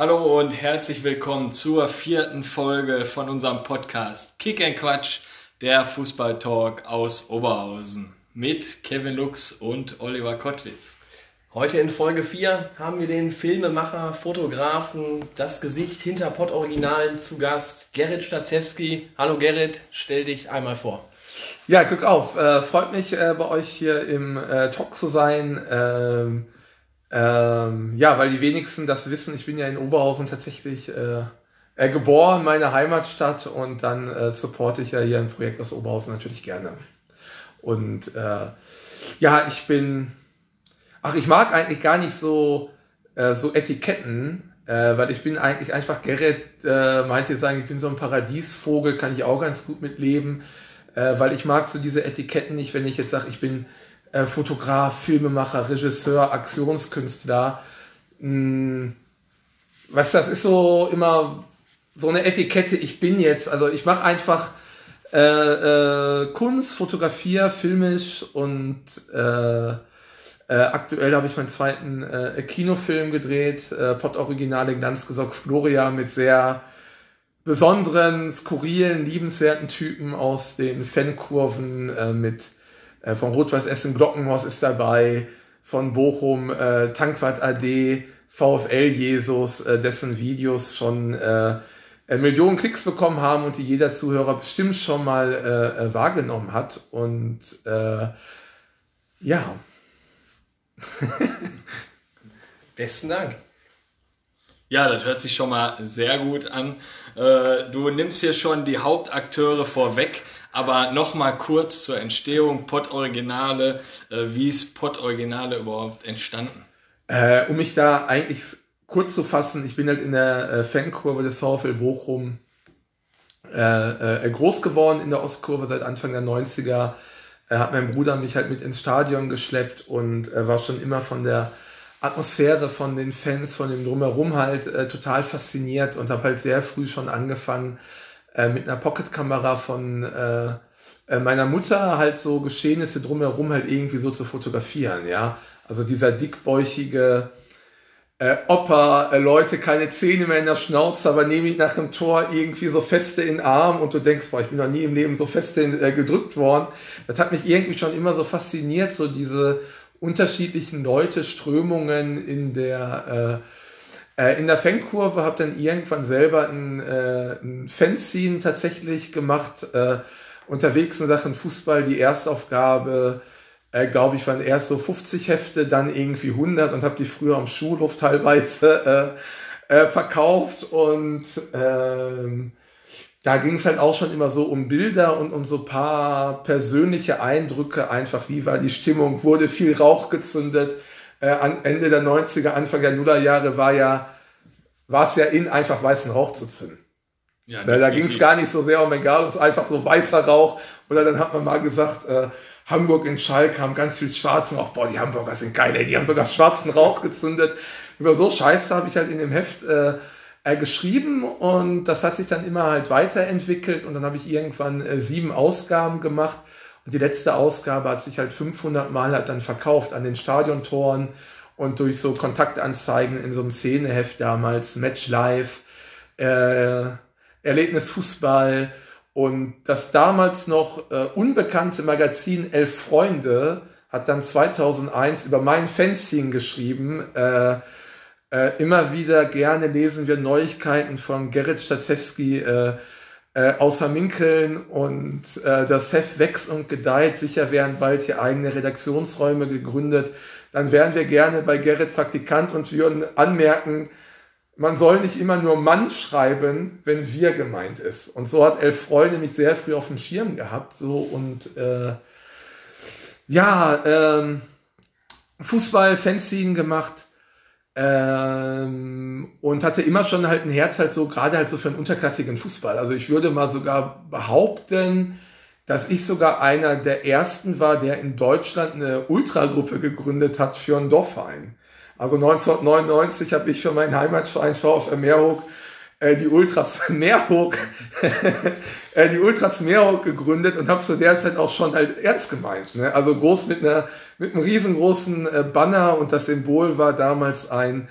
Hallo und herzlich willkommen zur vierten Folge von unserem Podcast Kick and Quatsch, der Fußballtalk aus Oberhausen mit Kevin Lux und Oliver Kottwitz. Heute in Folge 4 haben wir den Filmemacher, Fotografen, das Gesicht hinter Pott-Originalen zu Gast, Gerrit Stazewski. Hallo Gerrit, stell dich einmal vor. Ja, Glück auf. Äh, freut mich, äh, bei euch hier im äh, Talk zu sein. Ähm, ähm, ja, weil die wenigsten das wissen, ich bin ja in Oberhausen tatsächlich äh, äh, geboren, meine Heimatstadt, und dann äh, supporte ich ja hier ein Projekt aus Oberhausen natürlich gerne. Und äh, ja, ich bin, ach, ich mag eigentlich gar nicht so, äh, so Etiketten, weil ich bin eigentlich einfach, Gerrit meinte sagen, ich bin so ein Paradiesvogel, kann ich auch ganz gut mitleben, weil ich mag so diese Etiketten nicht, wenn ich jetzt sage, ich bin äh, Fotograf, Filmemacher, Regisseur, Aktionskünstler. Hm, weißt du, das ist so immer so eine Etikette, ich bin jetzt, also ich mache einfach äh, äh, Kunst, fotografiere, filmisch und äh, äh, aktuell habe ich meinen zweiten äh, Kinofilm gedreht, äh, Pott Originale Glanzgesocks Gloria mit sehr besonderen, skurrilen, liebenswerten Typen aus den Fankurven äh, mit äh, von Rot-Weiß Essen Glockenhaus ist dabei, von Bochum äh, Tankwart AD, VfL Jesus, äh, dessen Videos schon äh, äh, Millionen Klicks bekommen haben und die jeder Zuhörer bestimmt schon mal äh, äh wahrgenommen hat. Und äh, ja. Besten Dank. Ja, das hört sich schon mal sehr gut an. Äh, du nimmst hier schon die Hauptakteure vorweg, aber nochmal kurz zur Entstehung Pod Originale. Wie ist Pod Originale überhaupt entstanden? Äh, um mich da eigentlich kurz zu fassen, ich bin halt in der äh, Fankurve des VfL Bochum äh, äh, groß geworden in der Ostkurve seit Anfang der 90er. Äh, hat mein Bruder mich halt mit ins Stadion geschleppt und äh, war schon immer von der Atmosphäre, von den Fans, von dem Drumherum halt äh, total fasziniert und habe halt sehr früh schon angefangen, äh, mit einer Pocketkamera von äh, äh, meiner Mutter halt so Geschehnisse drumherum halt irgendwie so zu fotografieren, ja. Also dieser dickbäuchige äh, Opa, äh, Leute, keine Zähne mehr in der Schnauze, aber nehme ich nach dem Tor irgendwie so feste in den Arm und du denkst, boah, ich bin noch nie im Leben so feste äh, gedrückt worden. Das hat mich irgendwie schon immer so fasziniert, so diese unterschiedlichen Leute, Strömungen in der äh in der Fankurve, habe dann irgendwann selber ein, äh, ein Fanzine tatsächlich gemacht, äh, unterwegs in Sachen Fußball, die Erstaufgabe, äh, glaube ich, waren erst so 50 Hefte, dann irgendwie 100 und habe die früher am Schulhof teilweise äh, äh, verkauft und ähm, da ging es halt auch schon immer so um Bilder und um so paar persönliche Eindrücke, einfach wie war die Stimmung, wurde viel Rauch gezündet. Äh, an Ende der 90er, Anfang der Nullerjahre war ja, war es ja in, einfach weißen Rauch zu zünden. Ja, da ging es gar nicht so sehr um egal, es einfach so weißer Rauch. Oder dann hat man mal gesagt, äh, Hamburg in Schalk haben ganz viel schwarzen Rauch. Boah, die Hamburger sind geil, ey. die haben sogar schwarzen Rauch gezündet. Über so Scheiße habe ich halt in dem Heft äh, äh, geschrieben und das hat sich dann immer halt weiterentwickelt und dann habe ich irgendwann äh, sieben Ausgaben gemacht und die letzte Ausgabe hat sich halt 500 Mal halt dann verkauft an den Stadiontoren und durch so Kontaktanzeigen in so einem Szeneheft damals, Match Live, äh, Erlebnis Fußball, und das damals noch äh, unbekannte Magazin Elf Freunde hat dann 2001 über mein Fanzine geschrieben. Äh, äh, immer wieder gerne lesen wir Neuigkeiten von Gerrit Stazewski äh, äh, außer Minkeln und äh, das Heft wächst und gedeiht. Sicher werden bald hier eigene Redaktionsräume gegründet. Dann wären wir gerne bei Gerrit Praktikant und würden anmerken, man soll nicht immer nur Mann schreiben, wenn wir gemeint ist. Und so hat Elf Freunde mich sehr früh auf dem Schirm gehabt. So und äh, ja, ähm, Fußball, Fanzine gemacht ähm, und hatte immer schon halt ein Herz halt so, gerade halt so für einen unterklassigen Fußball. Also ich würde mal sogar behaupten, dass ich sogar einer der ersten war, der in Deutschland eine Ultragruppe gegründet hat für einen Dorfverein. Also 1999 habe ich für meinen Heimatverein VfR Meerhoek äh, die Ultras Meerhoek, äh, die Ultras Meerhoek gegründet und habe zu der Zeit auch schon halt ernst gemeint. Ne? Also groß mit einer mit einem riesengroßen äh, Banner und das Symbol war damals ein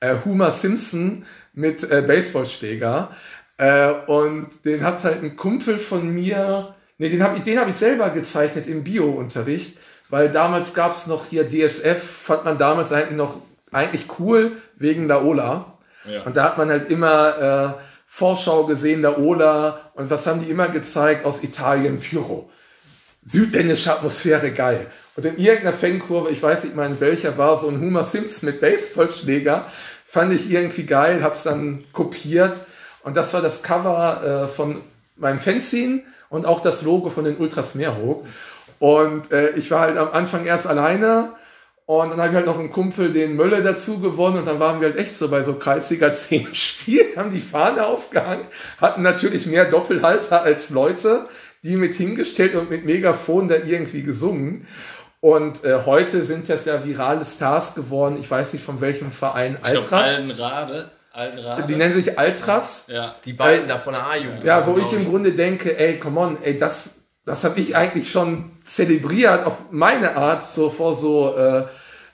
äh, Homer Simpson mit äh, Baseballschläger. Äh, und den hat halt ein Kumpel von mir, nee, den habe den hab ich selber gezeichnet im Bio-Unterricht, weil damals gab es noch hier DSF, fand man damals eigentlich noch eigentlich cool wegen Laola. Ja. Und da hat man halt immer äh, Vorschau gesehen, Laola und was haben die immer gezeigt aus Italien, Pyro. Südländische Atmosphäre, geil. Und in irgendeiner Fankurve, ich weiß nicht mal in welcher, war so ein Homer Simpson mit Baseballschläger. Fand ich irgendwie geil, hab's dann kopiert. Und das war das Cover äh, von meinem Fanzine und auch das Logo von den Ultras Meerhoek. Und äh, ich war halt am Anfang erst alleine und dann habe ich halt noch einen Kumpel, den Mölle dazu gewonnen und dann waren wir halt echt so bei so Kreisliga 10 Spielen, haben die Fahne aufgehangen, hatten natürlich mehr Doppelhalter als Leute, die mit hingestellt und mit Megafon da irgendwie gesungen. Und äh, heute sind das ja virale Stars geworden. Ich weiß nicht von welchem Verein. Ich Altras. Glaub, Altenrade. Altenrade. Die nennen sich Altras. Ja, die beiden äh, da von der A-Jugend. Ja, wo ich im Grunde denke, ey, come on, ey, das das habe ich eigentlich schon zelebriert auf meine Art, so vor so, äh,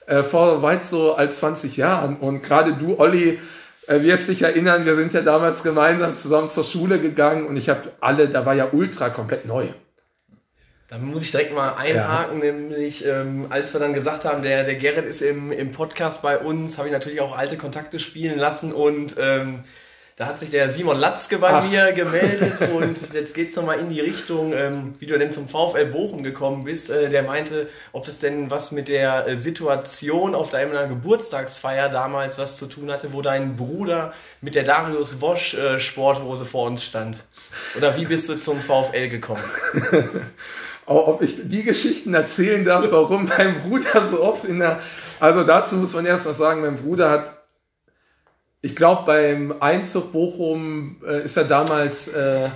äh, vor weit so als 20 Jahren. Und gerade du, Olli, äh, wirst dich erinnern, wir sind ja damals gemeinsam zusammen zur Schule gegangen und ich habe alle, da war ja Ultra komplett neu. Da muss ich direkt mal einhaken, ja. nämlich ähm, als wir dann gesagt haben, der, der Gerrit ist im, im Podcast bei uns, habe ich natürlich auch alte Kontakte spielen lassen und ähm, da hat sich der Simon Latzke bei Ach. mir gemeldet und jetzt geht es nochmal in die Richtung, ähm, wie du denn zum VfL Bochum gekommen bist. Äh, der meinte, ob das denn was mit der äh, Situation auf deiner Geburtstagsfeier damals was zu tun hatte, wo dein Bruder mit der Darius Wosch äh, Sporthose vor uns stand. Oder wie bist du zum VfL gekommen? ob ich die Geschichten erzählen darf, warum mein Bruder so oft in der... Also dazu muss man erst mal sagen, mein Bruder hat ich glaube, beim Einzug Bochum äh, ist er damals äh,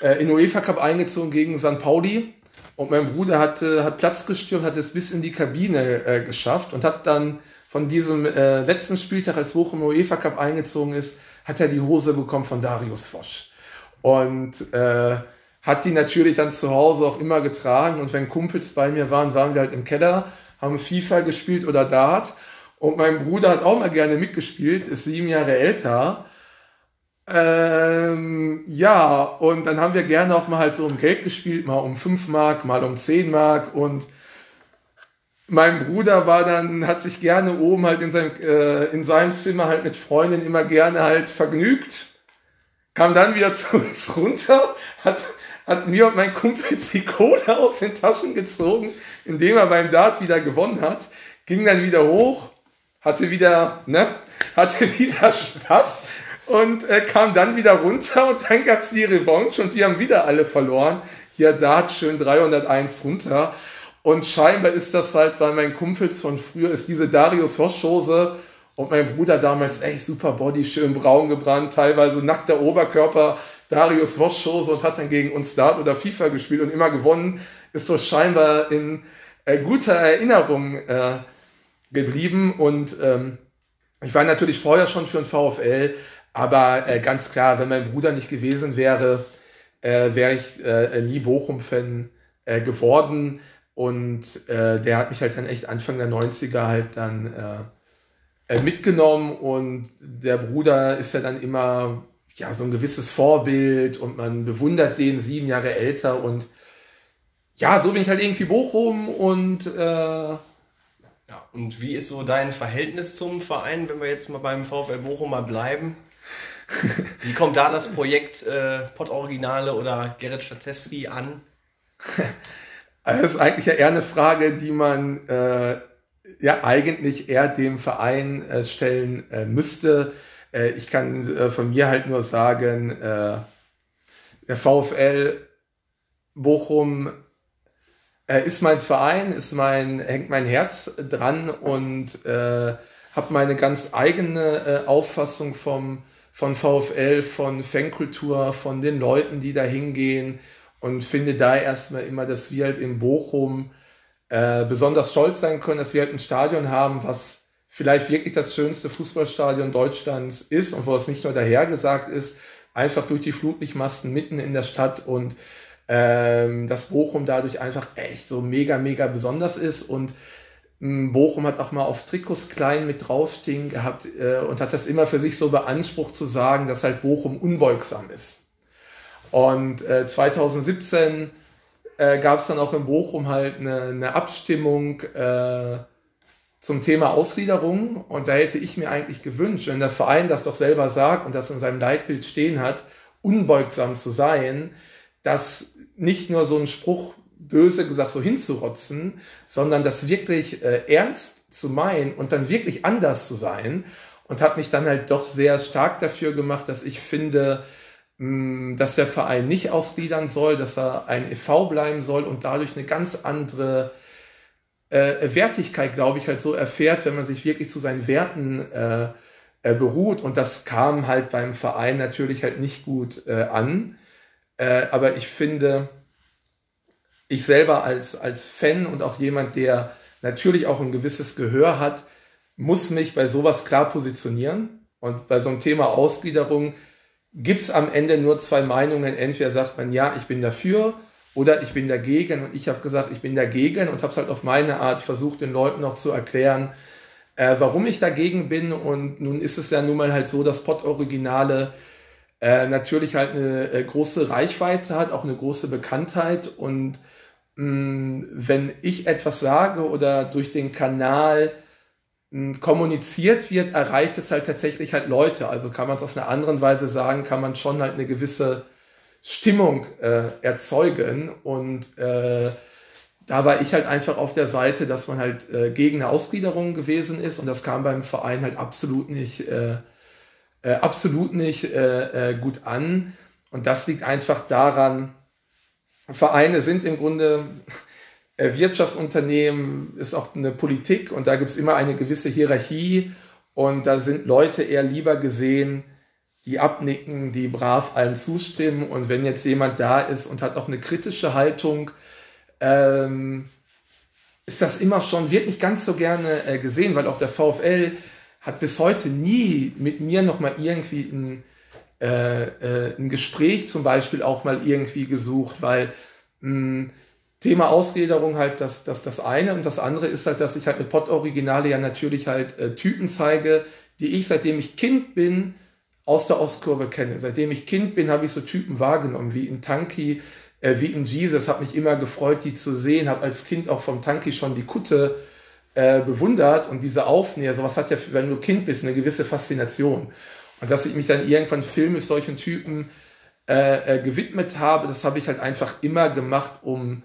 äh, in UEFA Cup eingezogen gegen St. Pauli. Und mein Bruder hat, hat Platz gestürmt, hat es bis in die Kabine äh, geschafft und hat dann von diesem äh, letzten Spieltag, als Bochum im UEFA Cup eingezogen ist, hat er die Hose bekommen von Darius Fosch. Und äh, hat die natürlich dann zu Hause auch immer getragen. Und wenn Kumpels bei mir waren, waren wir halt im Keller, haben FIFA gespielt oder Dart. Und mein Bruder hat auch mal gerne mitgespielt, ist sieben Jahre älter. Ähm, ja, und dann haben wir gerne auch mal halt so um Geld gespielt, mal um fünf Mark, mal um zehn Mark. Und mein Bruder war dann, hat sich gerne oben halt in seinem, äh, in seinem Zimmer halt mit Freundin immer gerne halt vergnügt. Kam dann wieder zu uns runter, hat, hat mir und mein Kumpel die Kohle aus den Taschen gezogen, indem er beim Dart wieder gewonnen hat, ging dann wieder hoch hatte wieder, ne, hatte wieder Spaß und äh, kam dann wieder runter und dann gab's die Revanche und wir haben wieder alle verloren. Hier Dart schön 301 runter. Und scheinbar ist das halt bei meinen Kumpels von früher, ist diese Darius Hoschhose und mein Bruder damals echt super Body, schön braun gebrannt, teilweise nackter Oberkörper, Darius Hoschhose und hat dann gegen uns Dart oder FIFA gespielt und immer gewonnen, ist so scheinbar in äh, guter Erinnerung äh, geblieben und ähm, ich war natürlich vorher schon für ein VfL, aber äh, ganz klar, wenn mein Bruder nicht gewesen wäre, äh, wäre ich äh, nie Bochum-Fan äh, geworden und äh, der hat mich halt dann echt Anfang der 90er halt dann äh, äh, mitgenommen und der Bruder ist ja dann immer ja so ein gewisses Vorbild und man bewundert den sieben Jahre älter und ja, so bin ich halt irgendwie Bochum und äh, ja, und wie ist so dein Verhältnis zum Verein, wenn wir jetzt mal beim VfL Bochum mal bleiben? Wie kommt da das Projekt äh, Pott Originale oder Gerrit Stazewski an? Das ist eigentlich ja eher eine Frage, die man äh, ja eigentlich eher dem Verein äh, stellen äh, müsste. Äh, ich kann äh, von mir halt nur sagen, der VfL Bochum äh, ist mein Verein, ist mein, hängt mein Herz dran und äh, habe meine ganz eigene äh, Auffassung vom, von VfL, von Fankultur, von den Leuten, die da hingehen und finde da erstmal immer, dass wir halt in Bochum äh, besonders stolz sein können, dass wir halt ein Stadion haben, was vielleicht wirklich das schönste Fußballstadion Deutschlands ist und wo es nicht nur dahergesagt ist, einfach durch die Flutlichtmasten mitten in der Stadt und ähm, dass Bochum dadurch einfach echt so mega, mega besonders ist und Bochum hat auch mal auf Trikots klein mit draufstehen gehabt äh, und hat das immer für sich so beansprucht zu sagen, dass halt Bochum unbeugsam ist. Und äh, 2017 äh, gab es dann auch in Bochum halt eine, eine Abstimmung äh, zum Thema Ausgliederung. Und da hätte ich mir eigentlich gewünscht, wenn der Verein das doch selber sagt und das in seinem Leitbild stehen hat, unbeugsam zu sein, dass nicht nur so ein Spruch böse gesagt so hinzurotzen, sondern das wirklich äh, ernst zu meinen und dann wirklich anders zu sein und hat mich dann halt doch sehr stark dafür gemacht, dass ich finde, mh, dass der Verein nicht ausgliedern soll, dass er ein EV bleiben soll und dadurch eine ganz andere äh, Wertigkeit, glaube ich, halt so erfährt, wenn man sich wirklich zu seinen Werten äh, äh, beruht. Und das kam halt beim Verein natürlich halt nicht gut äh, an. Äh, aber ich finde, ich selber als, als Fan und auch jemand, der natürlich auch ein gewisses Gehör hat, muss mich bei sowas klar positionieren. Und bei so einem Thema Ausgliederung gibt's am Ende nur zwei Meinungen. Entweder sagt man, ja, ich bin dafür oder ich bin dagegen. Und ich habe gesagt, ich bin dagegen und habe es halt auf meine Art versucht, den Leuten noch zu erklären, äh, warum ich dagegen bin. Und nun ist es ja nun mal halt so, dass Pod-Originale äh, natürlich halt eine äh, große Reichweite hat, auch eine große Bekanntheit und wenn ich etwas sage oder durch den Kanal kommuniziert wird, erreicht es halt tatsächlich halt Leute. Also kann man es auf eine andere Weise sagen, kann man schon halt eine gewisse Stimmung äh, erzeugen. Und äh, da war ich halt einfach auf der Seite, dass man halt äh, gegen eine Ausgliederung gewesen ist. Und das kam beim Verein halt absolut nicht, äh, äh, absolut nicht äh, äh, gut an. Und das liegt einfach daran, Vereine sind im Grunde äh, Wirtschaftsunternehmen, ist auch eine Politik und da gibt es immer eine gewisse Hierarchie und da sind Leute eher lieber gesehen, die abnicken, die brav allen zustimmen und wenn jetzt jemand da ist und hat auch eine kritische Haltung, ähm, ist das immer schon, wird nicht ganz so gerne äh, gesehen, weil auch der VfL hat bis heute nie mit mir nochmal irgendwie ein äh, äh, ein Gespräch zum Beispiel auch mal irgendwie gesucht, weil mh, hm, Thema Ausgliederung halt das, das, das eine und das andere ist halt, dass ich halt mit Pod-Originale ja natürlich halt äh, Typen zeige, die ich seitdem ich Kind bin aus der Ostkurve kenne. Seitdem ich Kind bin, habe ich so Typen wahrgenommen, wie in Tanky, äh, wie in Jesus. Hat mich immer gefreut, die zu sehen. Habe als Kind auch vom Tanky schon die Kutte äh, bewundert und diese Aufnäher. Sowas hat ja, wenn du Kind bist, eine gewisse Faszination. Und dass ich mich dann irgendwann filmisch solchen Typen äh, äh, gewidmet habe, das habe ich halt einfach immer gemacht, um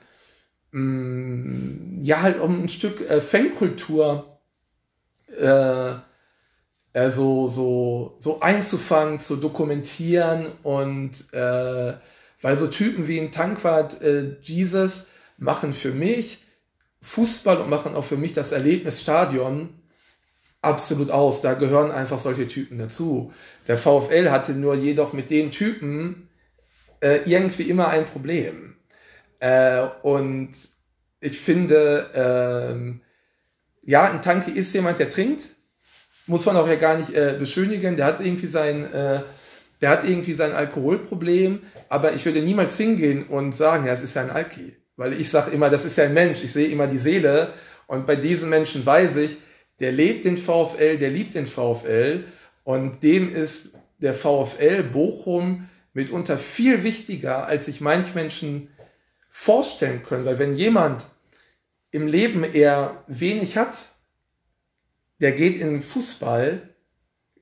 mh, mm, ja halt um ein Stück äh, Fankultur äh, äh, so, so, so einzufangen, zu dokumentieren und äh, weil so Typen wie ein Tankwart äh, Jesus machen für mich Fußball und machen auch für mich das Erlebnisstadion absolut aus. Da gehören einfach solche Typen dazu. Der VfL hatte nur jedoch mit den Typen äh, irgendwie immer ein Problem. Äh, und ich finde, ähm, ja, ein Tanki ist jemand, der trinkt. Muss man auch ja gar nicht äh, beschönigen. Der hat irgendwie sein, äh, der hat irgendwie sein Alkoholproblem. Aber ich würde niemals hingehen und sagen, ja, es ist ein Alki. Weil ich sage immer, das ist ja ein Mensch. Ich sehe immer die Seele. Und bei diesen Menschen weiß ich, der lebt den VfL, der liebt den VfL und dem ist der VfL Bochum mitunter viel wichtiger, als sich manch Menschen vorstellen können. Weil wenn jemand im Leben eher wenig hat, der geht in Fußball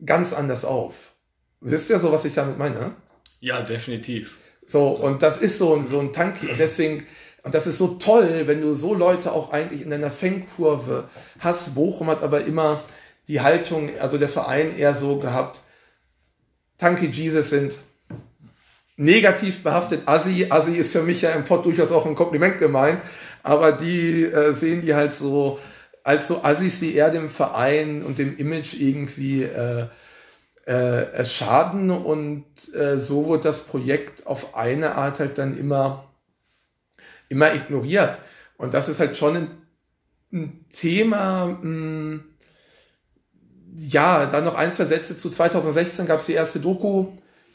ganz anders auf. Wisst ihr so, was ich damit meine? Ja, definitiv. So, und das ist so, so ein Tanki. Und deswegen und das ist so toll, wenn du so Leute auch eigentlich in deiner Fangkurve hast. Bochum hat aber immer die Haltung, also der Verein eher so gehabt, Tanky Jesus sind negativ behaftet. Assi, Assi ist für mich ja im Pott durchaus auch ein Kompliment gemeint, aber die äh, sehen die halt so als so Assis, die eher dem Verein und dem Image irgendwie äh, äh, schaden und äh, so wird das Projekt auf eine Art halt dann immer immer ignoriert. Und das ist halt schon ein, ein Thema, mh, hm, ja, dann noch ein, zwei Sätze zu 2016 gab es die erste Doku,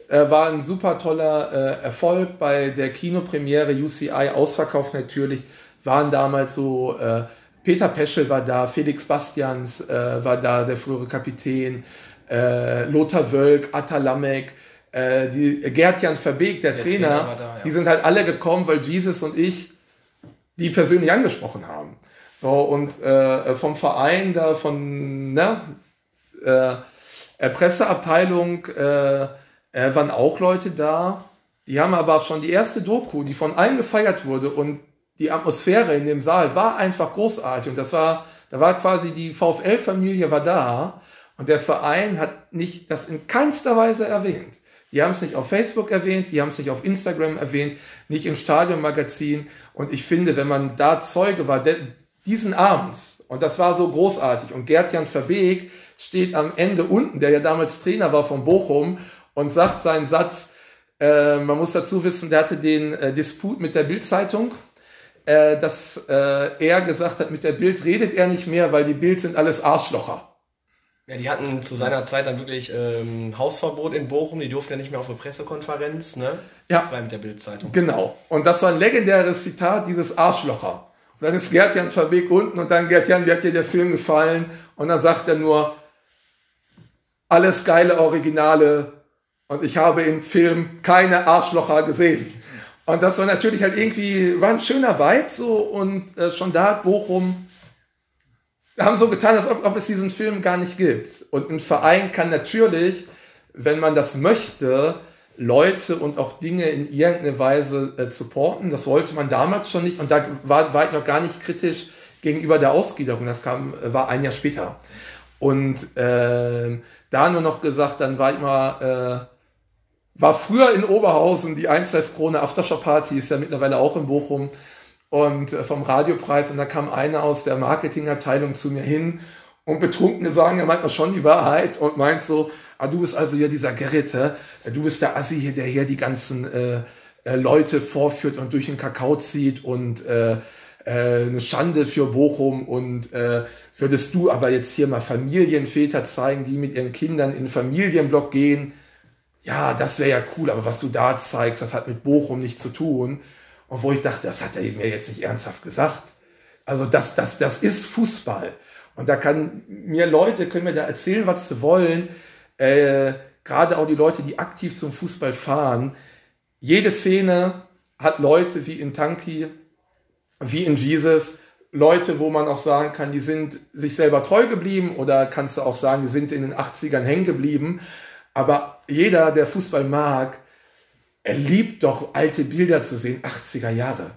äh, war ein super toller äh, Erfolg bei der Kinopremiere UCI, ausverkauft natürlich, waren damals so äh, Peter Peschel war da, Felix Bastians äh, war da, der frühere Kapitän, äh, Lothar Wölk, Atta Lamek, äh, die, Gerd-Jan Verbeek, der, der Trainer, Trainer da, ja. die sind halt alle gekommen, weil Jesus und ich die persönlich angesprochen haben. So, und äh, vom Verein da, von ne, äh, Presseabteilung äh, äh, waren auch Leute da. Die haben aber schon die erste Doku, die von allen gefeiert wurde und die Atmosphäre in dem Saal war einfach großartig. Und das war, da war quasi die VfL-Familie war da und der Verein hat nicht das in keinster Weise erwähnt. Die haben es nicht auf Facebook erwähnt, die haben es nicht auf Instagram erwähnt, nicht im Stadionmagazin. Und ich finde, wenn man da Zeuge war, diesen Abends, und das war so großartig, und Gerd-Jan Verbeek steht am Ende unten, der ja damals Trainer war von Bochum, und sagt seinen Satz, äh, man muss dazu wissen, der hatte den äh, Disput mit der Bildzeitung, äh, dass äh, er gesagt hat, mit der Bild redet er nicht mehr, weil die Bild sind alles Arschlocher. Ja, die hatten zu seiner Zeit dann wirklich ähm, Hausverbot in Bochum, die durften ja nicht mehr auf eine Pressekonferenz, ne? Ja. Das war mit der Bildzeitung. Genau. Und das war ein legendäres Zitat, dieses Arschlocher. Und dann ist Gerd-Jan Verbeek unten und dann Gerd-Jan, wie hat dir der Film gefallen? Und dann sagt er nur, alles geile Originale und ich habe im Film keine Arschlocher gesehen. Und das war natürlich halt irgendwie, war ein schöner Vibe so und äh, schon da hat Bochum haben so getan, als ob, ob es diesen Film gar nicht gibt. Und ein Verein kann natürlich, wenn man das möchte, Leute und auch Dinge in irgendeiner Weise äh, supporten. Das wollte man damals schon nicht und da war, war ich noch gar nicht kritisch gegenüber der Ausgliederung. Das kam, äh, war ein Jahr später. Und äh, da nur noch gesagt, dann war ich mal, äh, war früher in Oberhausen die 1 Krone Aftershow Party, ist ja mittlerweile auch in Bochum und äh, vom Radiopreis. Und da kam einer aus der Marketingabteilung zu mir hin und Betrunkene sagen ja manchmal schon die Wahrheit und meint so, ah, du bist also ja dieser Gerrit, du bist der Assi hier, der hier die ganzen äh, äh, Leute vorführt und durch den Kakao zieht und äh, äh, eine Schande für Bochum und äh, würdest du aber jetzt hier mal Familienväter zeigen, die mit ihren Kindern in den Familienblock gehen, ja, das wäre ja cool, aber was du da zeigst, das hat mit Bochum nichts zu tun. Und wo ich dachte, das hat er mir jetzt nicht ernsthaft gesagt. Also das, das, das ist Fußball. Und da kann mir Leute, können mir da erzählen, was sie wollen. Äh, Gerade auch die Leute, die aktiv zum Fußball fahren. Jede Szene hat Leute wie in Tanki, wie in Jesus, Leute, wo man auch sagen kann, die sind sich selber treu geblieben oder kannst du auch sagen, die sind in den 80ern hängen geblieben. Aber jeder, der Fußball mag, er liebt doch alte Bilder zu sehen, 80er Jahre.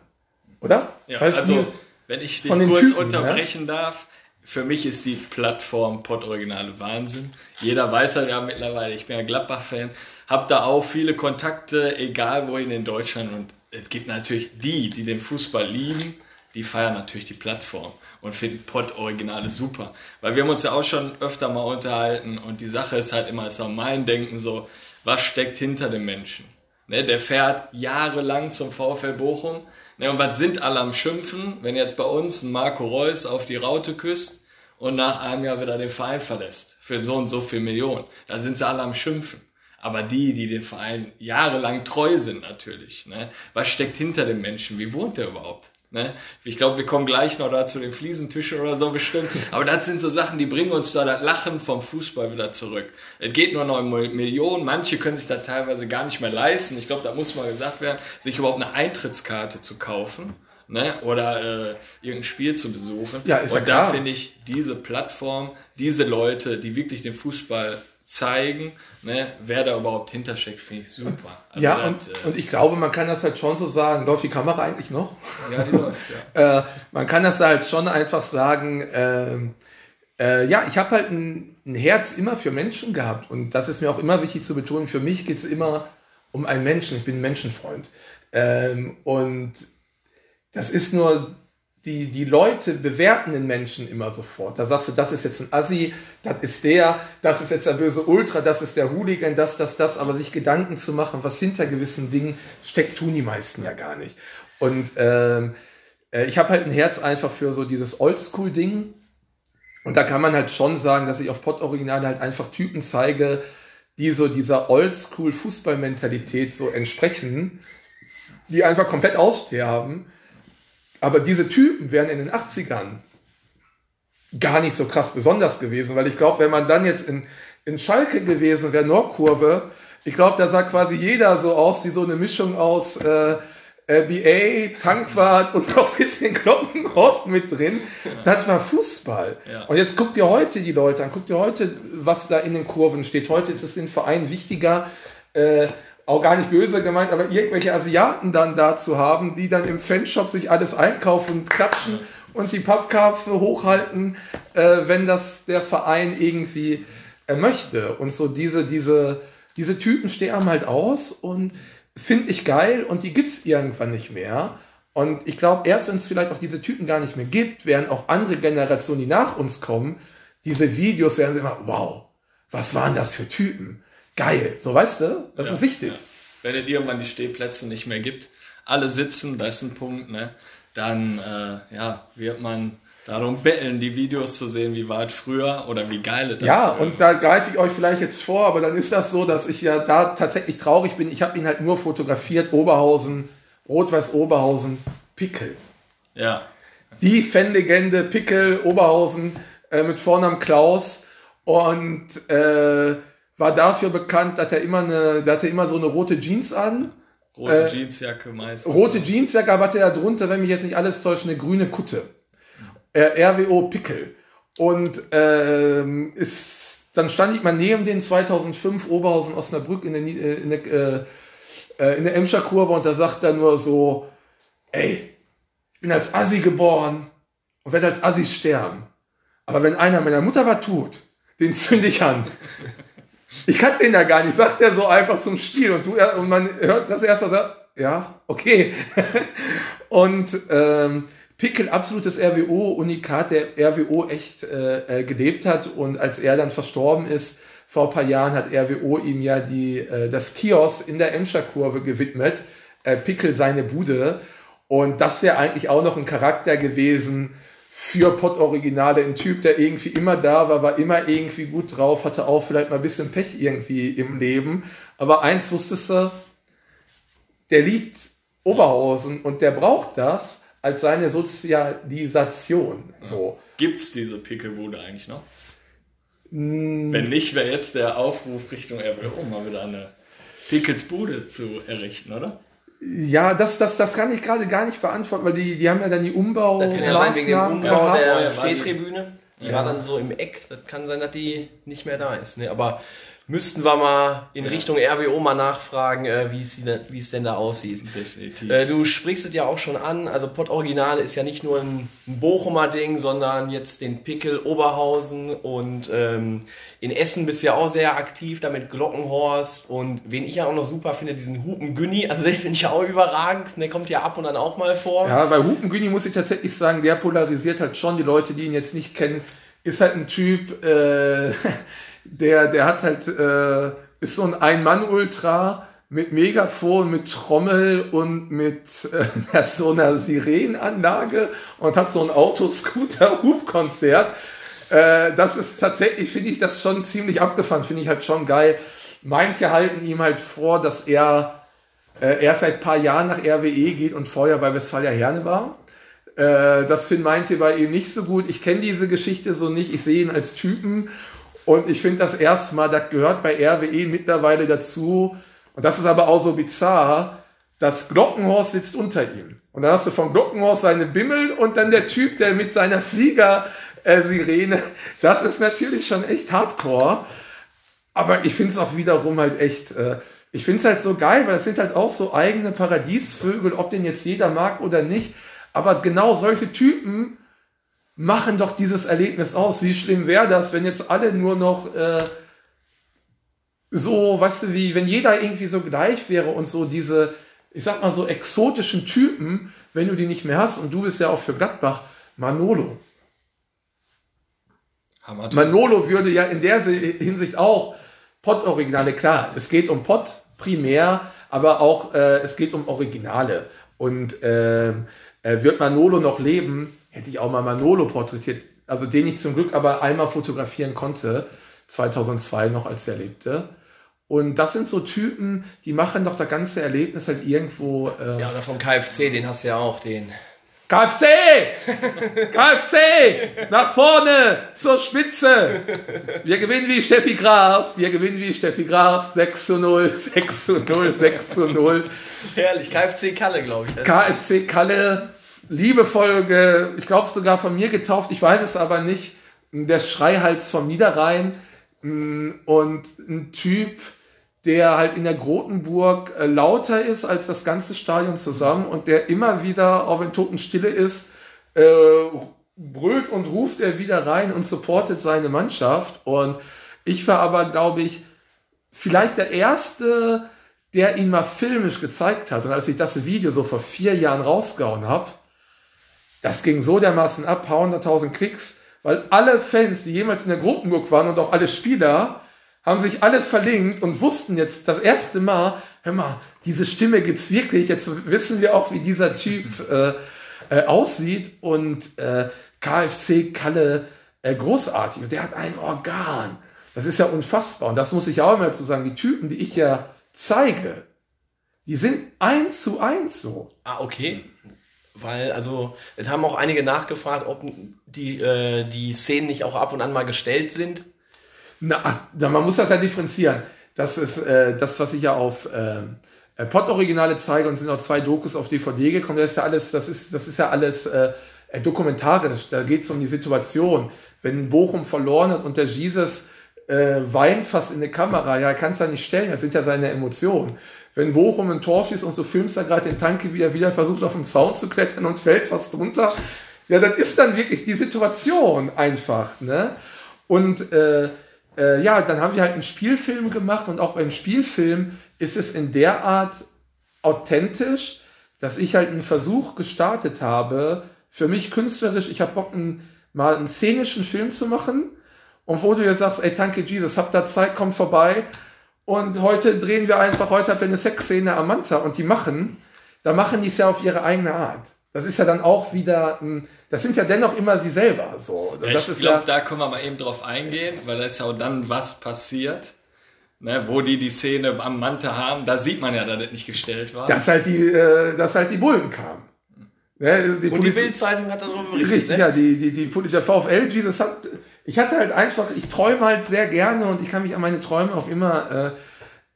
Oder? Ja, weißt also, wenn ich dich kurz Typen, unterbrechen ja? darf, für mich ist die Plattform Pod Originale Wahnsinn. Jeder weiß ja mittlerweile, ich bin ja Gladbach-Fan, habe da auch viele Kontakte, egal wohin in Deutschland. Und es gibt natürlich die, die den Fußball lieben, die feiern natürlich die Plattform und finden Pod Originale super. Weil wir haben uns ja auch schon öfter mal unterhalten und die Sache ist halt immer, ist auch mein Denken so, was steckt hinter dem Menschen? Ne, der fährt jahrelang zum VfL Bochum. Ne, und was sind alle am Schimpfen, wenn jetzt bei uns ein Marco Reus auf die Raute küsst und nach einem Jahr wieder den Verein verlässt für so und so viel Millionen? Da sind sie alle am Schimpfen. Aber die, die den Verein jahrelang treu sind natürlich. Ne? Was steckt hinter dem Menschen? Wie wohnt der überhaupt? Ne? Ich glaube, wir kommen gleich noch da zu den Fliesentischen oder so bestimmt. Aber das sind so Sachen, die bringen uns da das Lachen vom Fußball wieder zurück. Es geht nur noch um Millionen. Manche können sich da teilweise gar nicht mehr leisten. Ich glaube, da muss mal gesagt werden, sich überhaupt eine Eintrittskarte zu kaufen. Ne? oder äh, irgendein Spiel zu besuchen. Ja, ist Und ja da finde ich diese Plattform, diese Leute, die wirklich den Fußball zeigen, ne, wer da überhaupt hintersteckt, finde ich super. Also ja, und, äh, und ich glaube, man kann das halt schon so sagen, läuft die Kamera eigentlich noch? Ja, die läuft, ja. äh, man kann das halt schon einfach sagen, ähm, äh, ja, ich habe halt ein, ein, Herz immer für Menschen gehabt und das ist mir auch immer wichtig zu betonen, für mich geht es immer um einen Menschen, ich bin ein Menschenfreund. Ähm, und das ist nur die, die Leute bewerten den Menschen immer sofort. Da sagst du, das ist jetzt ein Assi, das ist der, das ist jetzt der böse Ultra, das ist der Hooligan, das, das, das, aber sich Gedanken zu machen, was hinter gewissen Dingen steckt, tun die meisten ja gar nicht. Und ähm, äh, ich habe halt ein Herz einfach für so dieses Oldschool-Ding. Und da kann man halt schon sagen, dass ich auf Pod-Original halt einfach Typen zeige, die so dieser Oldschool-Fußballmentalität so entsprechen, die einfach komplett aussterben aber diese Typen wären in den 80ern gar nicht so krass besonders gewesen, weil ich glaube, wenn man dann jetzt in, in Schalke gewesen wäre, Nordkurve, ich glaube, da sah quasi jeder so aus wie so eine Mischung aus äh, BA, Tankwart und noch ein bisschen Glockenhorst mit drin. Das war Fußball. Ja. Und jetzt guckt ihr heute die Leute an, guckt ihr heute, was da in den Kurven steht. Heute ist es in Vereinen wichtiger, äh, auch gar nicht böse gemeint, aber irgendwelche Asiaten dann da zu haben, die dann im Fanshop sich alles einkaufen und klatschen und die Pappkarpfe hochhalten, äh, wenn das der Verein irgendwie äh, möchte. Und so diese, diese, diese Typen sterben halt aus und finde ich geil und die gibt's irgendwann nicht mehr. Und ich glaube, erst wenn es vielleicht auch diese Typen gar nicht mehr gibt, werden auch andere Generationen, die nach uns kommen, diese Videos werden sie immer, wow, was waren das für Typen? Geil. So weißt du, das ja, ist wichtig. Ja. Wenn es irgendwann die Stehplätze nicht mehr gibt, alle sitzen, das ist ein Punkt, ne? dann äh, ja, wird man darum betteln, die Videos zu sehen, wie war es früher oder wie geil es Ja, früher. und da greife ich euch vielleicht jetzt vor, aber dann ist das so, dass ich ja da tatsächlich traurig bin. Ich habe ihn halt nur fotografiert, Oberhausen, Rot-Weiß Oberhausen, Pickel. Ja. Die Fanlegende Pickel, Oberhausen äh, mit Vornamen Klaus und äh, war dafür bekannt, dass er immer eine, dass er immer so eine rote Jeans an. Rote äh, Jeansjacke meistens. Rote Jeansjacke, aber hatte er drunter, wenn mich jetzt nicht alles täuscht, eine grüne Kutte. Äh, RWO Pickel. Und ähm, ist, dann stand ich mal neben den 2005 Oberhausen Osnabrück in der, äh, in der, äh, äh, in der Emscher Kurve und da sagt er nur so, ey, ich bin als Assi geboren und werde als Assi sterben. Aber wenn einer meiner Mutter was tut, den zünde ich an. Ich kannte den ja gar nicht, sagt er so einfach zum Spiel und du und man hört das erst so, ja, okay. und ähm, Pickel, absolutes RWO-Unikat, der RWO echt äh, äh, gelebt hat und als er dann verstorben ist, vor ein paar Jahren hat RWO ihm ja die, äh, das Kiosk in der Emscher Kurve gewidmet, äh, Pickel seine Bude und das wäre eigentlich auch noch ein Charakter gewesen, für Pott-Originale ein Typ, der irgendwie immer da war, war immer irgendwie gut drauf, hatte auch vielleicht mal ein bisschen Pech irgendwie im Leben. Aber eins wusstest du, der liebt Oberhausen und der braucht das als seine Sozialisation. So. Gibt's diese Pickelbude eigentlich noch? Mm. Wenn nicht, wäre jetzt der Aufruf Richtung RWO mal wieder eine Pickelsbude zu errichten, oder? Ja, das, das, das kann ich gerade gar nicht beantworten, weil die, die haben ja dann die Umbau. Das kann ja sein wegen dem Umbau der Stehtribüne. Die ja. war dann so im Eck. Das kann sein, dass die nicht mehr da ist. Ne? Aber müssten wir mal in Richtung RWO mal nachfragen, äh, wie es denn da aussieht. Definitiv. Äh, du sprichst es ja auch schon an, also Pott Original ist ja nicht nur ein, ein Bochumer Ding, sondern jetzt den Pickel Oberhausen und ähm, in Essen bist du ja auch sehr aktiv, damit Glockenhorst und wen ich ja auch noch super finde, diesen Hupen Günni, also den finde ich ja auch überragend, der kommt ja ab und an auch mal vor. Ja, bei Hupen Günni muss ich tatsächlich sagen, der polarisiert halt schon die Leute, die ihn jetzt nicht kennen, ist halt ein Typ, äh, der, der hat halt, äh, ist so ein Ein-Mann-Ultra mit Megafon, mit Trommel und mit äh, so einer Sirenenanlage und hat so ein Autoscooter-Hubkonzert. Äh, das ist tatsächlich, finde ich das schon ziemlich abgefahren, finde ich halt schon geil. Manche halten ihm halt vor, dass er äh, erst seit paar Jahren nach RWE geht und vorher bei Westfalia Herne war. Äh, das finden manche bei ihm nicht so gut. Ich kenne diese Geschichte so nicht. Ich sehe ihn als Typen und ich finde das erstmal, das gehört bei RWE mittlerweile dazu. Und das ist aber auch so bizarr, dass Glockenhorst sitzt unter ihm. Und dann hast du von Glockenhorst seine Bimmel und dann der Typ, der mit seiner Flieger-Sirene. Das ist natürlich schon echt hardcore. Aber ich finde es auch wiederum halt echt, äh, ich finde es halt so geil, weil das sind halt auch so eigene Paradiesvögel, ob den jetzt jeder mag oder nicht. Aber genau solche Typen machen doch dieses Erlebnis aus. Wie schlimm wäre das, wenn jetzt alle nur noch äh, so, weißt du, wie, wenn jeder irgendwie so gleich wäre und so diese, ich sag mal so exotischen Typen, wenn du die nicht mehr hast und du bist ja auch für Gladbach, Manolo. Manolo würde ja in der Hinsicht auch Pott-Originale, klar, es geht um Pott primär, aber auch äh, es geht um Originale. Und äh, wird Manolo noch leben, hätte ich auch mal Manolo porträtiert, also den ich zum Glück aber einmal fotografieren konnte, 2002 noch, als er lebte. Und das sind so Typen, die machen doch das ganze Erlebnis halt irgendwo. Äh ja, oder vom KFC, den hast du ja auch, den. KFC! KFC! Nach vorne! Zur Spitze! Wir gewinnen wie Steffi Graf. Wir gewinnen wie Steffi Graf. 6 zu 0, 6 zu 0, 6 zu 0. Herrlich. KFC Kalle, glaube ich. KFC Kalle. Liebevoll, ich glaube sogar von mir getauft. Ich weiß es aber nicht. Der Schreihals vom Niederrhein. Mm, und ein Typ, der halt in der Grotenburg äh, lauter ist als das ganze Stadion zusammen und der immer wieder, auch wenn Totenstille ist, äh, brüllt und ruft er wieder rein und supportet seine Mannschaft. Und ich war aber, glaube ich, vielleicht der Erste, der ihn mal filmisch gezeigt hat. Und als ich das Video so vor vier Jahren rausgehauen habe, das ging so dermaßen ab, 100.000 Klicks, weil alle Fans, die jemals in der Grotenburg waren und auch alle Spieler, haben sich alle verlinkt und wussten jetzt das erste Mal, hör mal, diese Stimme gibt's wirklich. Jetzt wissen wir auch, wie dieser Typ äh, äh, aussieht. Und äh, KFC Kalle äh, großartig. Und der hat ein Organ. Das ist ja unfassbar. Und das muss ich auch immer dazu sagen. Die Typen, die ich ja zeige, die sind eins zu eins so. Ah, okay. Weil, also, es haben auch einige nachgefragt, ob die, äh, die Szenen nicht auch ab und an mal gestellt sind. Na, man muss das ja differenzieren. Das ist äh, das, was ich ja auf äh, Pod-Originale zeige und sind auch zwei Dokus auf DVD gekommen. Das ist ja alles, das ist, das ist ja alles äh, dokumentarisch. Da geht es um die Situation. Wenn Bochum verloren hat und der Jesus äh, weint fast in die Kamera, ja, kann es ja nicht stellen, das sind ja seine Emotionen. Wenn Bochum ein Tor schießt und so filmst da gerade den Tanke, wie er wieder versucht auf dem Zaun zu klettern und fällt fast drunter, ja, das ist dann wirklich die Situation einfach, ne? Und äh, äh, ja, dann haben wir halt einen Spielfilm gemacht und auch beim Spielfilm ist es in der Art authentisch, dass ich halt einen Versuch gestartet habe, für mich künstlerisch, ich habe Bock, einen, mal einen szenischen Film zu machen. Und wo du dir sagst, ey, danke Jesus, habt da Zeit, kommt vorbei und heute drehen wir einfach, heute habt ihr eine Sexszene am Manta und die machen, da machen die es ja auf ihre eigene Art. Das ist ja dann auch wieder ein, das sind ja dennoch immer sie selber. So. Ja, ich glaube, ja, da können wir mal eben drauf eingehen, weil da ist ja auch dann was passiert. Ne, wo die die Szene am Mante haben, da sieht man ja, dass das nicht gestellt war. Dass halt die, äh, dass halt die Bullen kamen. Ne, die Und die Bildzeitung hat darüber berichtet. Richtig, ne? ja, die, die, die, die der VfL, Jesus hat, ich hatte halt einfach, ich träume halt sehr gerne und ich kann mich an meine Träume auch immer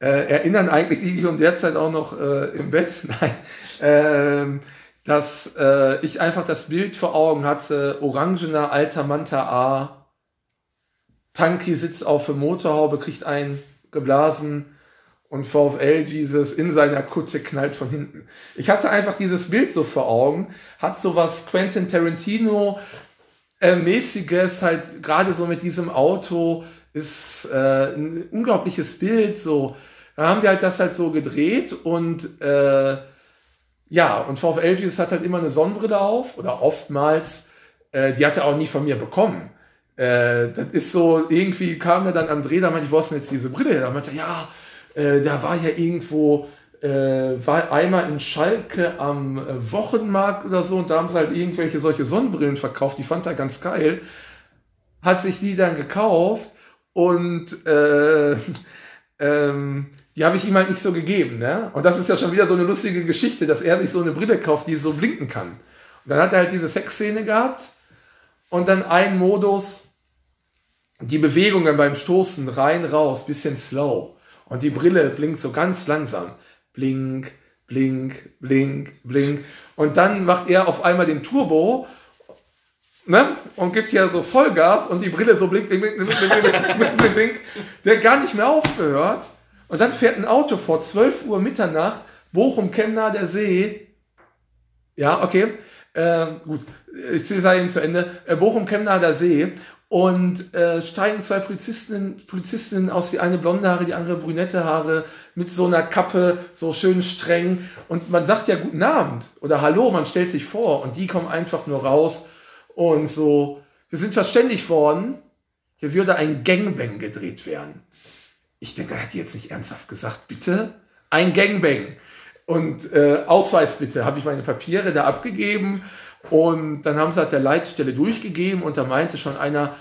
äh, äh, erinnern. Eigentlich liege ich um derzeit auch noch äh, im Bett. Nein. Ähm, dass äh, ich einfach das Bild vor Augen hatte, orangener alter Manta A, Tanki sitzt auf der Motorhaube, kriegt einen geblasen und VfL dieses in seiner Kutte knallt von hinten. Ich hatte einfach dieses Bild so vor Augen, hat so was Quentin Tarantino äh, mäßiges, halt gerade so mit diesem Auto ist äh, ein unglaubliches Bild, so. Da haben wir halt das halt so gedreht und äh, ja, und VfL Jesus hat halt immer eine Sonnenbrille auf oder oftmals, äh, die hat er auch nie von mir bekommen. Äh, das ist so, irgendwie kam er dann am Dreh, da meinte ich, wo ist denn jetzt diese Brille? Da meinte er, ja, äh, da war ja irgendwo, äh, war einmal in Schalke am äh, Wochenmarkt oder so und da haben sie halt irgendwelche solche Sonnenbrillen verkauft, die fand er ganz geil. Hat sich die dann gekauft und äh, ähm, die habe ich ihm halt nicht so gegeben. Ne? Und das ist ja schon wieder so eine lustige Geschichte, dass er sich so eine Brille kauft, die so blinken kann. Und dann hat er halt diese Sexszene gehabt und dann ein Modus, die Bewegungen beim Stoßen rein, raus, bisschen slow. Und die Brille blinkt so ganz langsam. Blink, blink, blink, blink. Und dann macht er auf einmal den Turbo ne? und gibt ja so Vollgas und die Brille so blink, blink, blink, blink, blink, blink, blink, blink, blink. Der gar nicht mehr aufgehört. Und dann fährt ein Auto vor 12 Uhr Mitternacht, Bochum, Chemnah, der See. Ja, okay. Äh, gut, ich sage eben zu Ende. Äh, Bochum, Chemnah, der See. Und äh, steigen zwei Polizistinnen, Polizistinnen aus, die eine blonde Haare, die andere brünette Haare, mit so einer Kappe, so schön streng. Und man sagt ja guten Abend oder Hallo, man stellt sich vor. Und die kommen einfach nur raus und so. Wir sind verständigt worden, hier würde ein Gangbang gedreht werden. Ich denke, er hat jetzt nicht ernsthaft gesagt, bitte ein Gangbang. Und äh, Ausweis bitte, habe ich meine Papiere da abgegeben und dann haben sie halt der Leitstelle durchgegeben und da meinte schon einer,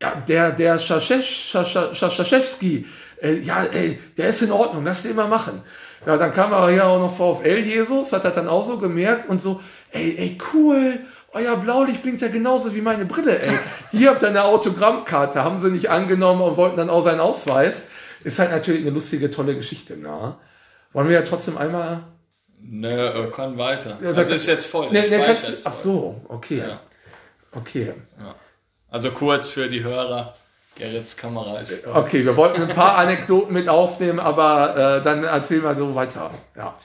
ja, der, der Schaschewski, äh, ja, ey, der ist in Ordnung, lass den mal machen. Ja, dann kam aber hier auch noch VfL Jesus, hat er dann auch so gemerkt und so, ey, ey, cool, euer Blaulicht blinkt ja genauso wie meine Brille, ey. Hier habt ihr eine Autogrammkarte, haben sie nicht angenommen und wollten dann auch seinen Ausweis. Ist halt natürlich eine lustige, tolle Geschichte, na. Wollen wir ja trotzdem einmal. Ne, äh, kann weiter. Ja, also ist jetzt voll. Ne, ne, kannst, ach so, okay. Ja. Okay. Ja. Also kurz für die Hörer. Gerrits Kamera ist voll. Okay, wir wollten ein paar Anekdoten mit aufnehmen, aber äh, dann erzählen wir so weiter. Ja.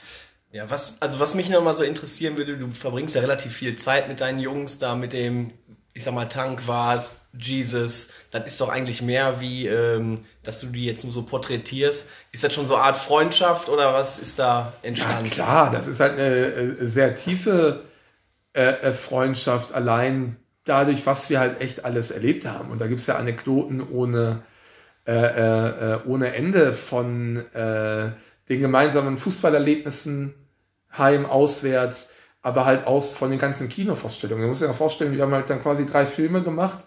Ja, was, also was mich nochmal so interessieren würde, du verbringst ja relativ viel Zeit mit deinen Jungs da, mit dem, ich sag mal, Tankwart, Jesus. Das ist doch eigentlich mehr wie, ähm, dass du die jetzt nur so porträtierst. Ist das schon so eine Art Freundschaft oder was ist da entstanden? Ja, klar, das ist halt eine äh, sehr tiefe äh, äh, Freundschaft, allein dadurch, was wir halt echt alles erlebt haben. Und da gibt es ja Anekdoten ohne, äh, äh, ohne Ende von äh, den gemeinsamen Fußballerlebnissen heim, auswärts, aber halt aus von den ganzen Kinovorstellungen. Man muss sich ja vorstellen, wir haben halt dann quasi drei Filme gemacht,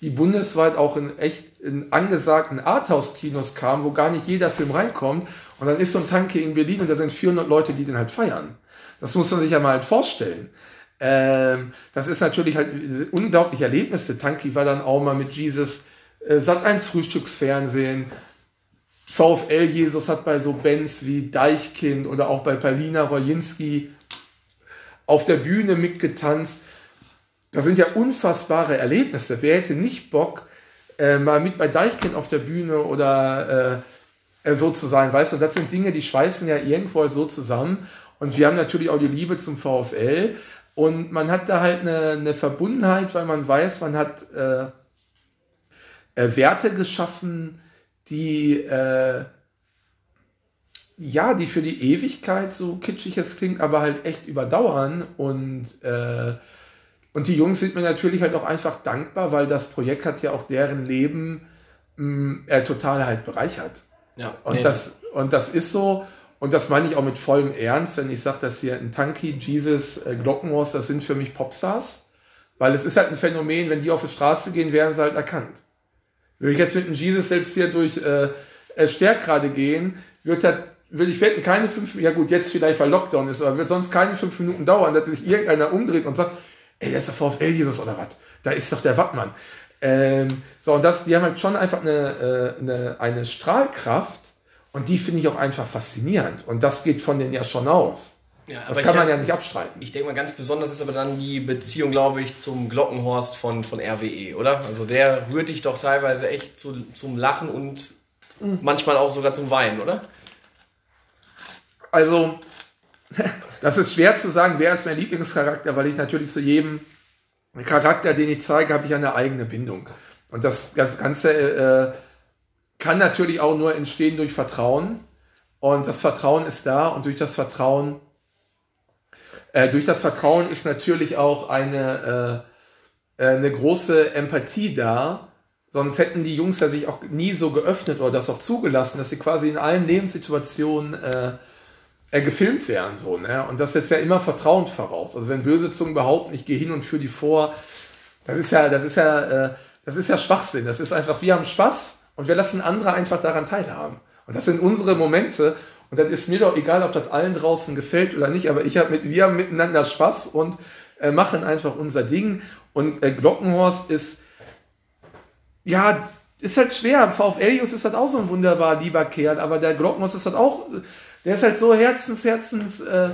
die bundesweit auch in echt in angesagten Arthouse-Kinos kamen, wo gar nicht jeder Film reinkommt. Und dann ist so ein Tanke in Berlin und da sind 400 Leute, die den halt feiern. Das muss man sich ja mal halt vorstellen. Ähm, das ist natürlich halt unglaubliche Erlebnisse. Tanki war dann auch mal mit Jesus, äh, Sat 1 Frühstücksfernsehen, VfL Jesus hat bei so Bands wie Deichkind oder auch bei Palina Rojinski auf der Bühne mitgetanzt. Das sind ja unfassbare Erlebnisse. Wer hätte nicht Bock, äh, mal mit bei Deichkind auf der Bühne oder äh, äh so zu sein, weißt du? Das sind Dinge, die schweißen ja irgendwo halt so zusammen. Und wir haben natürlich auch die Liebe zum VfL. Und man hat da halt eine, eine Verbundenheit, weil man weiß, man hat äh, äh Werte geschaffen, die äh, ja, die für die Ewigkeit so kitschig es klingt, aber halt echt überdauern und äh, und die Jungs sind mir natürlich halt auch einfach dankbar, weil das Projekt hat ja auch deren Leben mh, äh, total halt bereichert. Ja, und, nee. das, und das ist so, und das meine ich auch mit vollem Ernst, wenn ich sage, dass hier ein Tanky, Jesus, äh, Glockenhorst, das sind für mich Popstars. Weil es ist halt ein Phänomen, wenn die auf die Straße gehen, werden sie halt erkannt. Würde ich jetzt mit einem Jesus selbst hier durch äh, äh Stärkrade gehen, wird das, würde ich wetten, keine fünf, ja gut, jetzt vielleicht, weil Lockdown ist, aber wird sonst keine fünf Minuten dauern, dass sich irgendeiner umdreht und sagt, ey, das ist der VfL Jesus oder was? Da ist doch der Wattmann. Ähm, so, und das, die haben halt schon einfach eine, äh, eine, eine Strahlkraft und die finde ich auch einfach faszinierend. Und das geht von denen ja schon aus. Ja, das kann man ja nicht abstreiten. Ich denke mal, ganz besonders ist aber dann die Beziehung, glaube ich, zum Glockenhorst von, von RWE, oder? Also der rührt dich doch teilweise echt zu, zum Lachen und mhm. manchmal auch sogar zum Weinen, oder? Also, das ist schwer zu sagen, wer ist mein Lieblingscharakter, weil ich natürlich zu jedem Charakter, den ich zeige, habe ich eine eigene Bindung. Und das Ganze äh, kann natürlich auch nur entstehen durch Vertrauen. Und das Vertrauen ist da und durch das Vertrauen äh, durch das Vertrauen ist natürlich auch eine, äh, äh, eine große Empathie da. Sonst hätten die Jungs ja sich auch nie so geöffnet oder das auch zugelassen, dass sie quasi in allen Lebenssituationen äh, äh, gefilmt werden. So, ne? Und das setzt ja immer Vertrauen voraus. Also wenn böse Zungen behaupten, ich gehe hin und führe die vor, das ist ja, das ist ja, äh, das ist ja Schwachsinn. Das ist einfach, wir haben Spaß und wir lassen andere einfach daran teilhaben. Und das sind unsere Momente, und dann ist mir doch egal, ob das allen draußen gefällt oder nicht, aber ich habe mit, wir haben miteinander Spaß und äh, machen einfach unser Ding. Und äh, Glockenhorst ist, ja, ist halt schwer. VfL ist halt auch so ein wunderbar lieber Kerl, aber der Glockenhorst ist halt auch, der ist halt so herzens, herzens äh,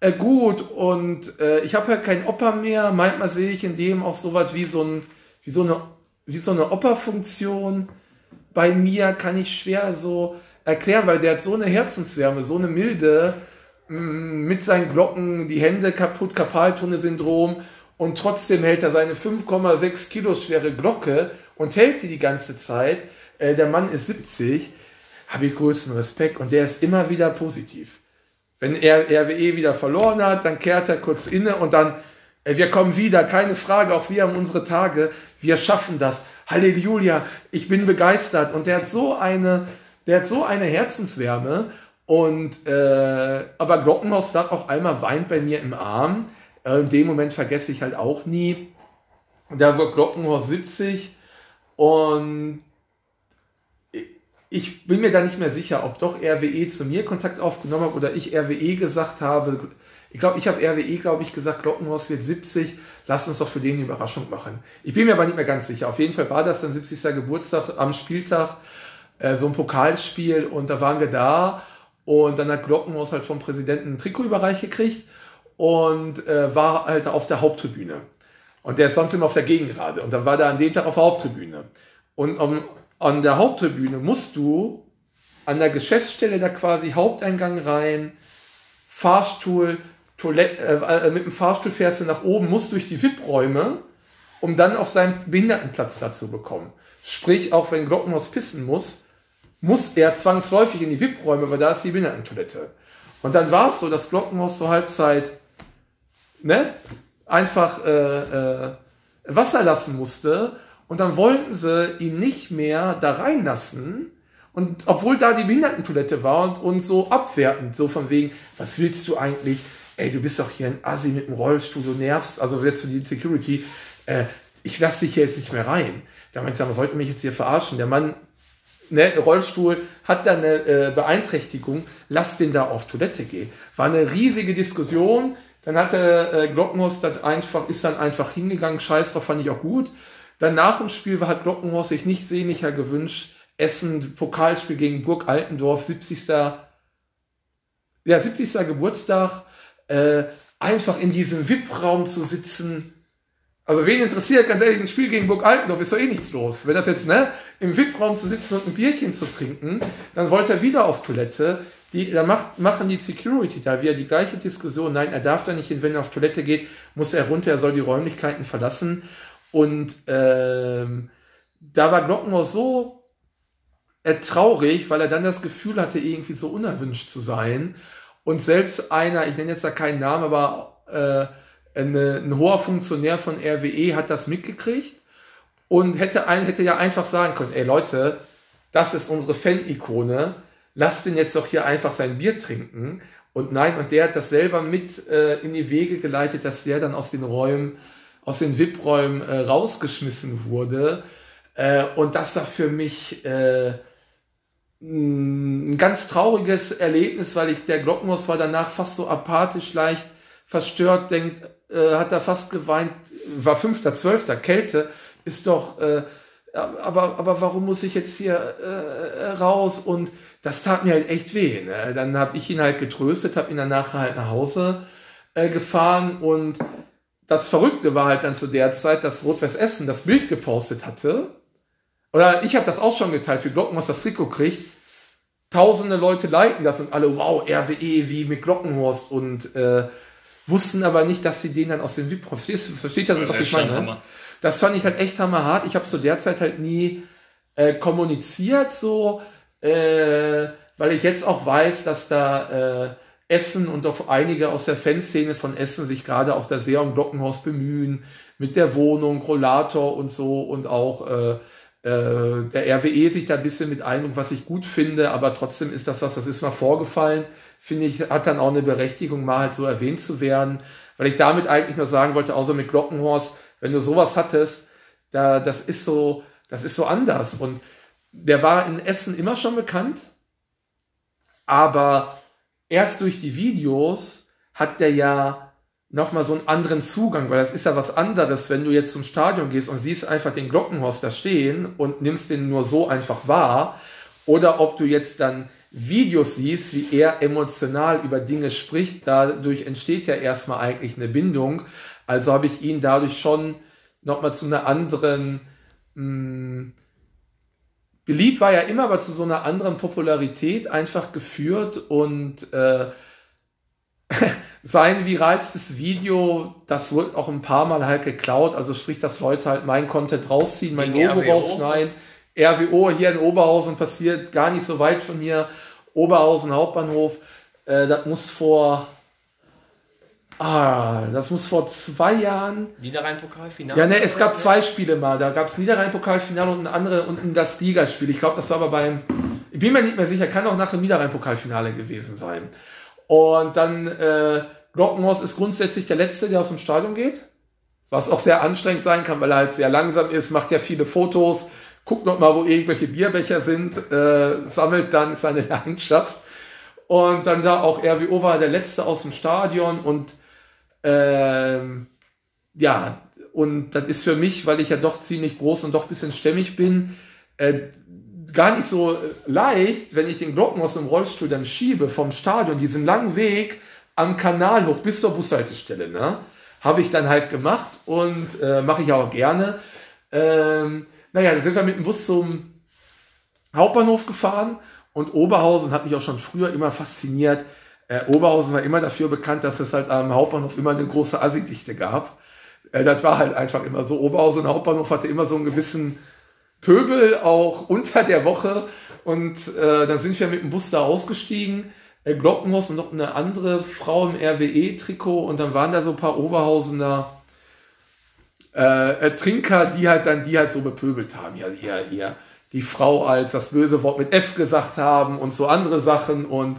äh, gut und äh, ich habe halt keinen Opa mehr. Manchmal sehe ich in dem auch so was wie so ein, wie so eine, wie so eine Opa-Funktion. Bei mir kann ich schwer so, erklären, weil der hat so eine Herzenswärme, so eine Milde, mm, mit seinen Glocken, die Hände kaputt, Kapaltunnel-Syndrom und trotzdem hält er seine 5,6 Kilo schwere Glocke und hält die die ganze Zeit. Äh, der Mann ist 70, habe ich größten Respekt und der ist immer wieder positiv. Wenn er RWE wieder verloren hat, dann kehrt er kurz inne und dann, äh, wir kommen wieder, keine Frage, auch wir haben unsere Tage, wir schaffen das. Halleluja, ich bin begeistert und der hat so eine, der hat so eine Herzenswärme und äh, aber Glockenhaus sagt auch einmal weint bei mir im Arm. Äh, in dem Moment vergesse ich halt auch nie. Da wird Glockenhaus 70 und ich bin mir da nicht mehr sicher, ob doch RWE zu mir Kontakt aufgenommen hat oder ich RWE gesagt habe. Ich glaube, ich habe RWE, glaube ich, gesagt, Glockenhaus wird 70, lass uns doch für den eine Überraschung machen. Ich bin mir aber nicht mehr ganz sicher. Auf jeden Fall war das dann 70. Geburtstag am Spieltag, äh, so ein Pokalspiel und da waren wir da und dann hat Glockenhaus halt vom Präsidenten ein Trikot überreicht gekriegt und äh, war halt auf der Haupttribüne. Und der ist sonst immer auf der Gegengrade und dann war der an dem Tag auf der Haupttribüne. Und um, an der Haupttribüne musst du an der Geschäftsstelle da quasi Haupteingang rein, Fahrstuhl, Toilette, äh, äh, mit dem Fahrstuhl fährst du nach oben, musst durch die VIP-Räume, um dann auf seinen Behindertenplatz dazu bekommen. Sprich, auch wenn Glockenhaus pissen muss, muss er zwangsläufig in die VIP-Räume, weil da ist die Behindertentoilette. Und dann war es so, dass Glockenhaus zur Halbzeit ne, einfach äh, äh, Wasser lassen musste und dann wollten sie ihn nicht mehr da reinlassen. Und obwohl da die Behindertentoilette war und, und so abwertend, so von wegen, was willst du eigentlich? Ey, du bist doch hier ein Assi mit dem Rollstuhl, du nervst, also jetzt zu die Security, äh, ich lasse dich hier jetzt nicht mehr rein. Da meinte ich, wollten mich jetzt hier verarschen. Der Mann, ne, Rollstuhl, hat da eine äh, Beeinträchtigung, lass den da auf Toilette gehen. War eine riesige Diskussion. Dann hat der äh, Glockenhaus dann einfach, ist dann einfach hingegangen, scheiß drauf, fand ich auch gut. Dann nach dem Spiel hat Glockenhaus sich nicht sehnlicher gewünscht. Essen, Pokalspiel gegen Burg Altendorf, 70. Ja, 70. Geburtstag, äh, einfach in diesem VIP-Raum zu sitzen. Also wen interessiert, ganz ehrlich, ein Spiel gegen Burg Altendorf ist doch eh nichts los. Wenn das jetzt, ne, im VIP-Raum zu sitzen und ein Bierchen zu trinken, dann wollte er wieder auf Toilette. Die, da macht, machen die Security da wieder die gleiche Diskussion. Nein, er darf da nicht hin, wenn er auf Toilette geht, muss er runter, er soll die Räumlichkeiten verlassen. Und ähm, da war Glockenhaus so äh, traurig, weil er dann das Gefühl hatte, irgendwie so unerwünscht zu sein. Und selbst einer, ich nenne jetzt da keinen Namen, aber äh, eine, ein hoher Funktionär von RWE hat das mitgekriegt und hätte, ein, hätte ja einfach sagen können, ey Leute, das ist unsere Fan-Ikone, lasst den jetzt doch hier einfach sein Bier trinken. Und nein, und der hat das selber mit äh, in die Wege geleitet, dass der dann aus den Räumen aus den VIP-Räumen äh, rausgeschmissen wurde. Äh, und das war für mich äh, ein ganz trauriges Erlebnis, weil ich der Glockenhaus war danach fast so apathisch, leicht verstört, denkt, äh, hat er fast geweint, war fünfter, zwölfter, Kälte, ist doch, äh, aber, aber warum muss ich jetzt hier äh, raus? Und das tat mir halt echt weh. Ne? Dann habe ich ihn halt getröstet, habe ihn danach halt nach Hause äh, gefahren und das Verrückte war halt dann zu der Zeit, dass Rot-West Essen das Bild gepostet hatte. Oder ich habe das auch schon geteilt, wie Glockenhorst das Trikot kriegt. Tausende Leute liken das und alle, wow, RWE wie mit Glockenhorst und äh, wussten aber nicht, dass sie den dann aus dem VIP verstehst, versteht ihr, was ich meine? Das fand ich halt echt hammerhart. Ich habe zu der Zeit halt nie äh, kommuniziert so, äh, weil ich jetzt auch weiß, dass da äh, Essen und auch einige aus der Fanszene von Essen sich gerade aus der Seon Glockenhaus bemühen, mit der Wohnung, Rollator und so und auch äh, der RWE sich da ein bisschen mit ein was ich gut finde, aber trotzdem ist das was, das ist mal vorgefallen, finde ich, hat dann auch eine Berechtigung, mal halt so erwähnt zu werden, weil ich damit eigentlich nur sagen wollte, außer mit Glockenhorst, wenn du sowas hattest, da, das ist so, das ist so anders. Und der war in Essen immer schon bekannt, aber erst durch die Videos hat der ja nochmal so einen anderen Zugang, weil das ist ja was anderes, wenn du jetzt zum Stadion gehst und siehst einfach den Glockenhorst da stehen und nimmst den nur so einfach wahr, oder ob du jetzt dann Videos siehst, wie er emotional über Dinge spricht, dadurch entsteht ja erstmal eigentlich eine Bindung. Also habe ich ihn dadurch schon nochmal zu einer anderen mh, hm, beliebt war ja immer, aber zu so einer anderen Popularität einfach geführt und äh, sein viralstes Video, das wurde auch ein paar Mal halt geklaut, also sprich, dass Leute halt mein Content rausziehen, mein Logo RWO, rausschneiden. RWO hier in Oberhausen passiert, gar nicht so weit von hier, Oberhausen Hauptbahnhof, äh, das muss vor Ah, das muss vor zwei Jahren. Niederrhein-Pokalfinale? Ja, ne, es gab zwei Spiele mal. Da gab es Niederrhein-Pokalfinale und ein andere und das Ligaspiel. Ich glaube, das war aber beim. Ich bin mir nicht mehr sicher, kann auch nach dem Niederrhein-Pokalfinale gewesen sein. Und dann äh, Glockenhaus ist grundsätzlich der Letzte, der aus dem Stadion geht. Was auch sehr anstrengend sein kann, weil er halt sehr langsam ist, macht ja viele Fotos, guckt noch mal, wo irgendwelche Bierbecher sind, äh, sammelt dann seine Leidenschaft. Und dann da auch RWO war der Letzte aus dem Stadion und ähm, ja, und das ist für mich, weil ich ja doch ziemlich groß und doch bisschen stämmig bin, äh, gar nicht so leicht, wenn ich den Glocken aus dem Rollstuhl dann schiebe vom Stadion, diesen langen Weg am Kanal hoch bis zur Bushaltestelle, ne? Habe ich dann halt gemacht und äh, mache ich auch gerne. Ähm, naja, dann sind wir mit dem Bus zum Hauptbahnhof gefahren und Oberhausen hat mich auch schon früher immer fasziniert. Äh, Oberhausen war immer dafür bekannt, dass es halt am Hauptbahnhof immer eine große Assi-Dichte gab. Äh, das war halt einfach immer so. Oberhausen Hauptbahnhof hatte immer so einen gewissen Pöbel, auch unter der Woche. Und äh, dann sind wir mit dem Bus da ausgestiegen. Äh, Glockenhaus und noch eine andere Frau im RWE-Trikot. Und dann waren da so ein paar Oberhausener äh, äh, Trinker, die halt dann die halt so bepöbelt haben. Ja, ihr, ihr, die Frau als das böse Wort mit F gesagt haben und so andere Sachen. Und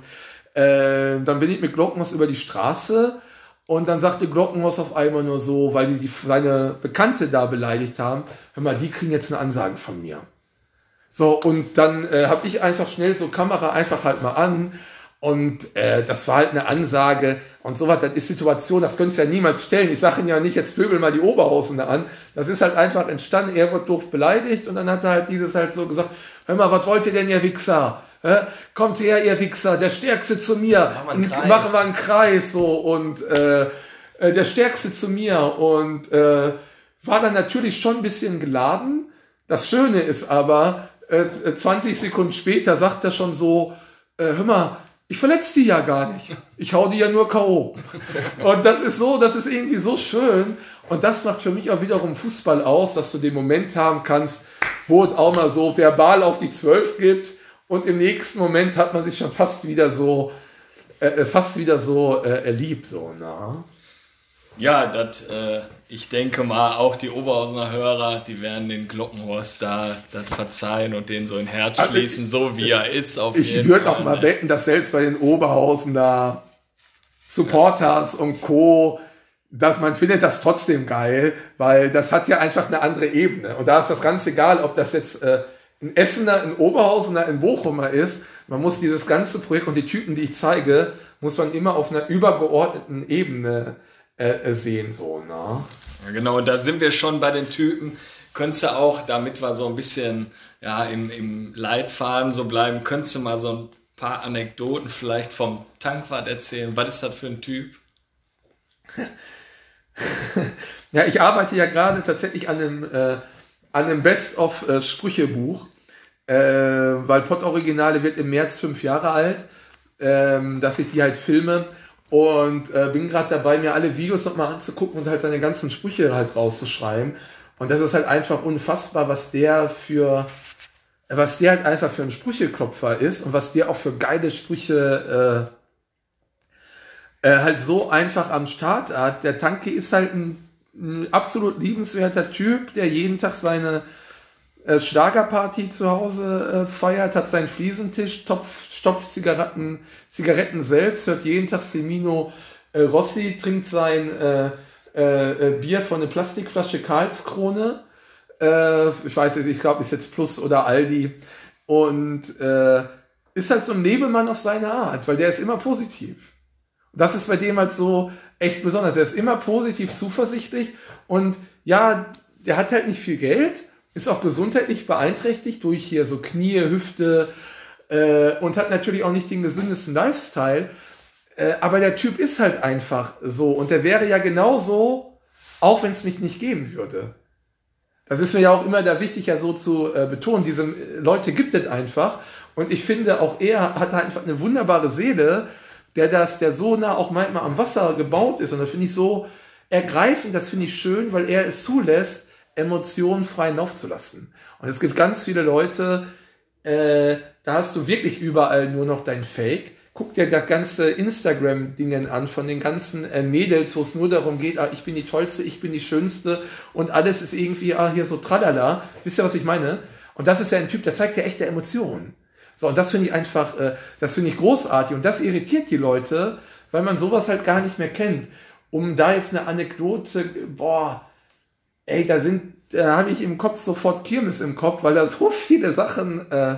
äh, dann bin ich mit Glockenhaus über die Straße und dann sagte Glockenhaus auf einmal nur so, weil die, die seine Bekannte da beleidigt haben, hör mal, die kriegen jetzt eine Ansage von mir. So, und dann äh, habe ich einfach schnell so Kamera einfach halt mal an und äh, das war halt eine Ansage und so was, das ist Situation, das könntest du ja niemals stellen. Ich sage ja nicht, jetzt pöbel mal die Oberhausen da an. Das ist halt einfach entstanden, er wird doof beleidigt und dann hat er halt dieses halt so gesagt, hör mal, was wollt ihr denn, ihr Wichser? Kommt her, ihr Wichser, der Stärkste zu mir. Machen wir einen Kreis, machen wir einen Kreis so und äh, äh, der Stärkste zu mir und äh, war dann natürlich schon ein bisschen geladen. Das Schöne ist aber, äh, 20 Sekunden später sagt er schon so, äh, hör mal, ich verletze die ja gar nicht. Ich hau die ja nur K.O. Und das ist so, das ist irgendwie so schön. Und das macht für mich auch wiederum Fußball aus, dass du den Moment haben kannst, wo es auch mal so verbal auf die Zwölf gibt und im nächsten Moment hat man sich schon fast wieder so, äh, äh fast wieder so äh, erliebt, so, na. Ja, das, äh, ich denke mal, auch die Oberhausener Hörer, die werden den Glockenhorst da das verzeihen und den so in Herz also schließen, ich, so wie er ist. Auf ich würde auch mal ne? wetten, dass selbst bei den Oberhausener Supporters ja. und Co., dass man findet das trotzdem geil, weil das hat ja einfach eine andere Ebene. Und da ist das ganz egal, ob das jetzt äh, ein Essener, ein Oberhausener, ein Bochumer ist. Man muss dieses ganze Projekt und die Typen, die ich zeige, muss man immer auf einer übergeordneten Ebene äh, äh sehen, so, ne? Ja, genau, und da sind wir schon bei den Typen. Könntest du auch, damit wir so ein bisschen ja, im, im Leitfaden so bleiben, könntest du mal so ein paar Anekdoten vielleicht vom Tankwart erzählen? Was ist das für ein Typ? ja, ich arbeite ja gerade tatsächlich an einem äh, an einem Best-of-Sprüchebuch, äh, weil Pod-Originale wird im März fünf Jahre alt, ähm, dass ich die halt filme und äh, bin gerade dabei, mir alle Videos nochmal anzugucken und halt seine ganzen Sprüche halt rauszuschreiben. Und das ist halt einfach unfassbar, was der für, was der halt einfach für ein Sprücheklopfer ist und was der auch für geile Sprüche äh, äh, halt so einfach am Start hat. Der Tanke ist halt ein ein absolut liebenswerter Typ, der jeden Tag seine äh, Schlagerparty zu Hause äh, feiert, hat seinen Fliesentisch, topf, stopft Zigaretten, Zigaretten selbst, hört jeden Tag Semino äh, Rossi, trinkt sein äh, äh, äh, Bier von der Plastikflasche Karlskrone. ich weiß nicht, ich glaube, ist jetzt Plus oder Aldi. Und ist halt so ein Lebemann auf seine Art, weil der ist immer positiv. Das ist bei dem halt so, echt besonders. Er ist immer positiv zuversichtlich und ja, der hat halt nicht viel Geld, ist auch gesundheitlich beeinträchtigt durch hier so Knie, Hüfte äh, und hat natürlich auch nicht den gesündesten Lifestyle. Äh, aber der Typ ist halt einfach so und der wäre ja genauso, auch wenn es mich nicht geben würde. Das ist mir ja auch immer da wichtig, ja so zu äh, betonen. Diese Leute gibt es einfach. Und ich finde, auch er hat einfach eine wunderbare Seele der das, der so nah auch manchmal am Wasser gebaut ist. Und das finde ich so ergreifend, das finde ich schön, weil er es zulässt, Emotionen frei aufzulassen. Und es gibt ganz viele Leute, äh, da hast du wirklich überall nur noch dein Fake. Guck dir das ganze Instagram-Dingen an von den ganzen äh, Mädels, wo es nur darum geht, ah, ich bin die Tollste, ich bin die Schönste und alles ist irgendwie, ah, hier so tralala. Wisst ihr, was ich meine? Und das ist ja ein Typ, der zeigt ja echte Emotionen. So, und das finde ich einfach, äh, das finde ich großartig und das irritiert die Leute, weil man sowas halt gar nicht mehr kennt. Um da jetzt eine Anekdote, boah, ey, da sind, da habe ich im Kopf sofort Kirmes im Kopf, weil da so viele Sachen, äh,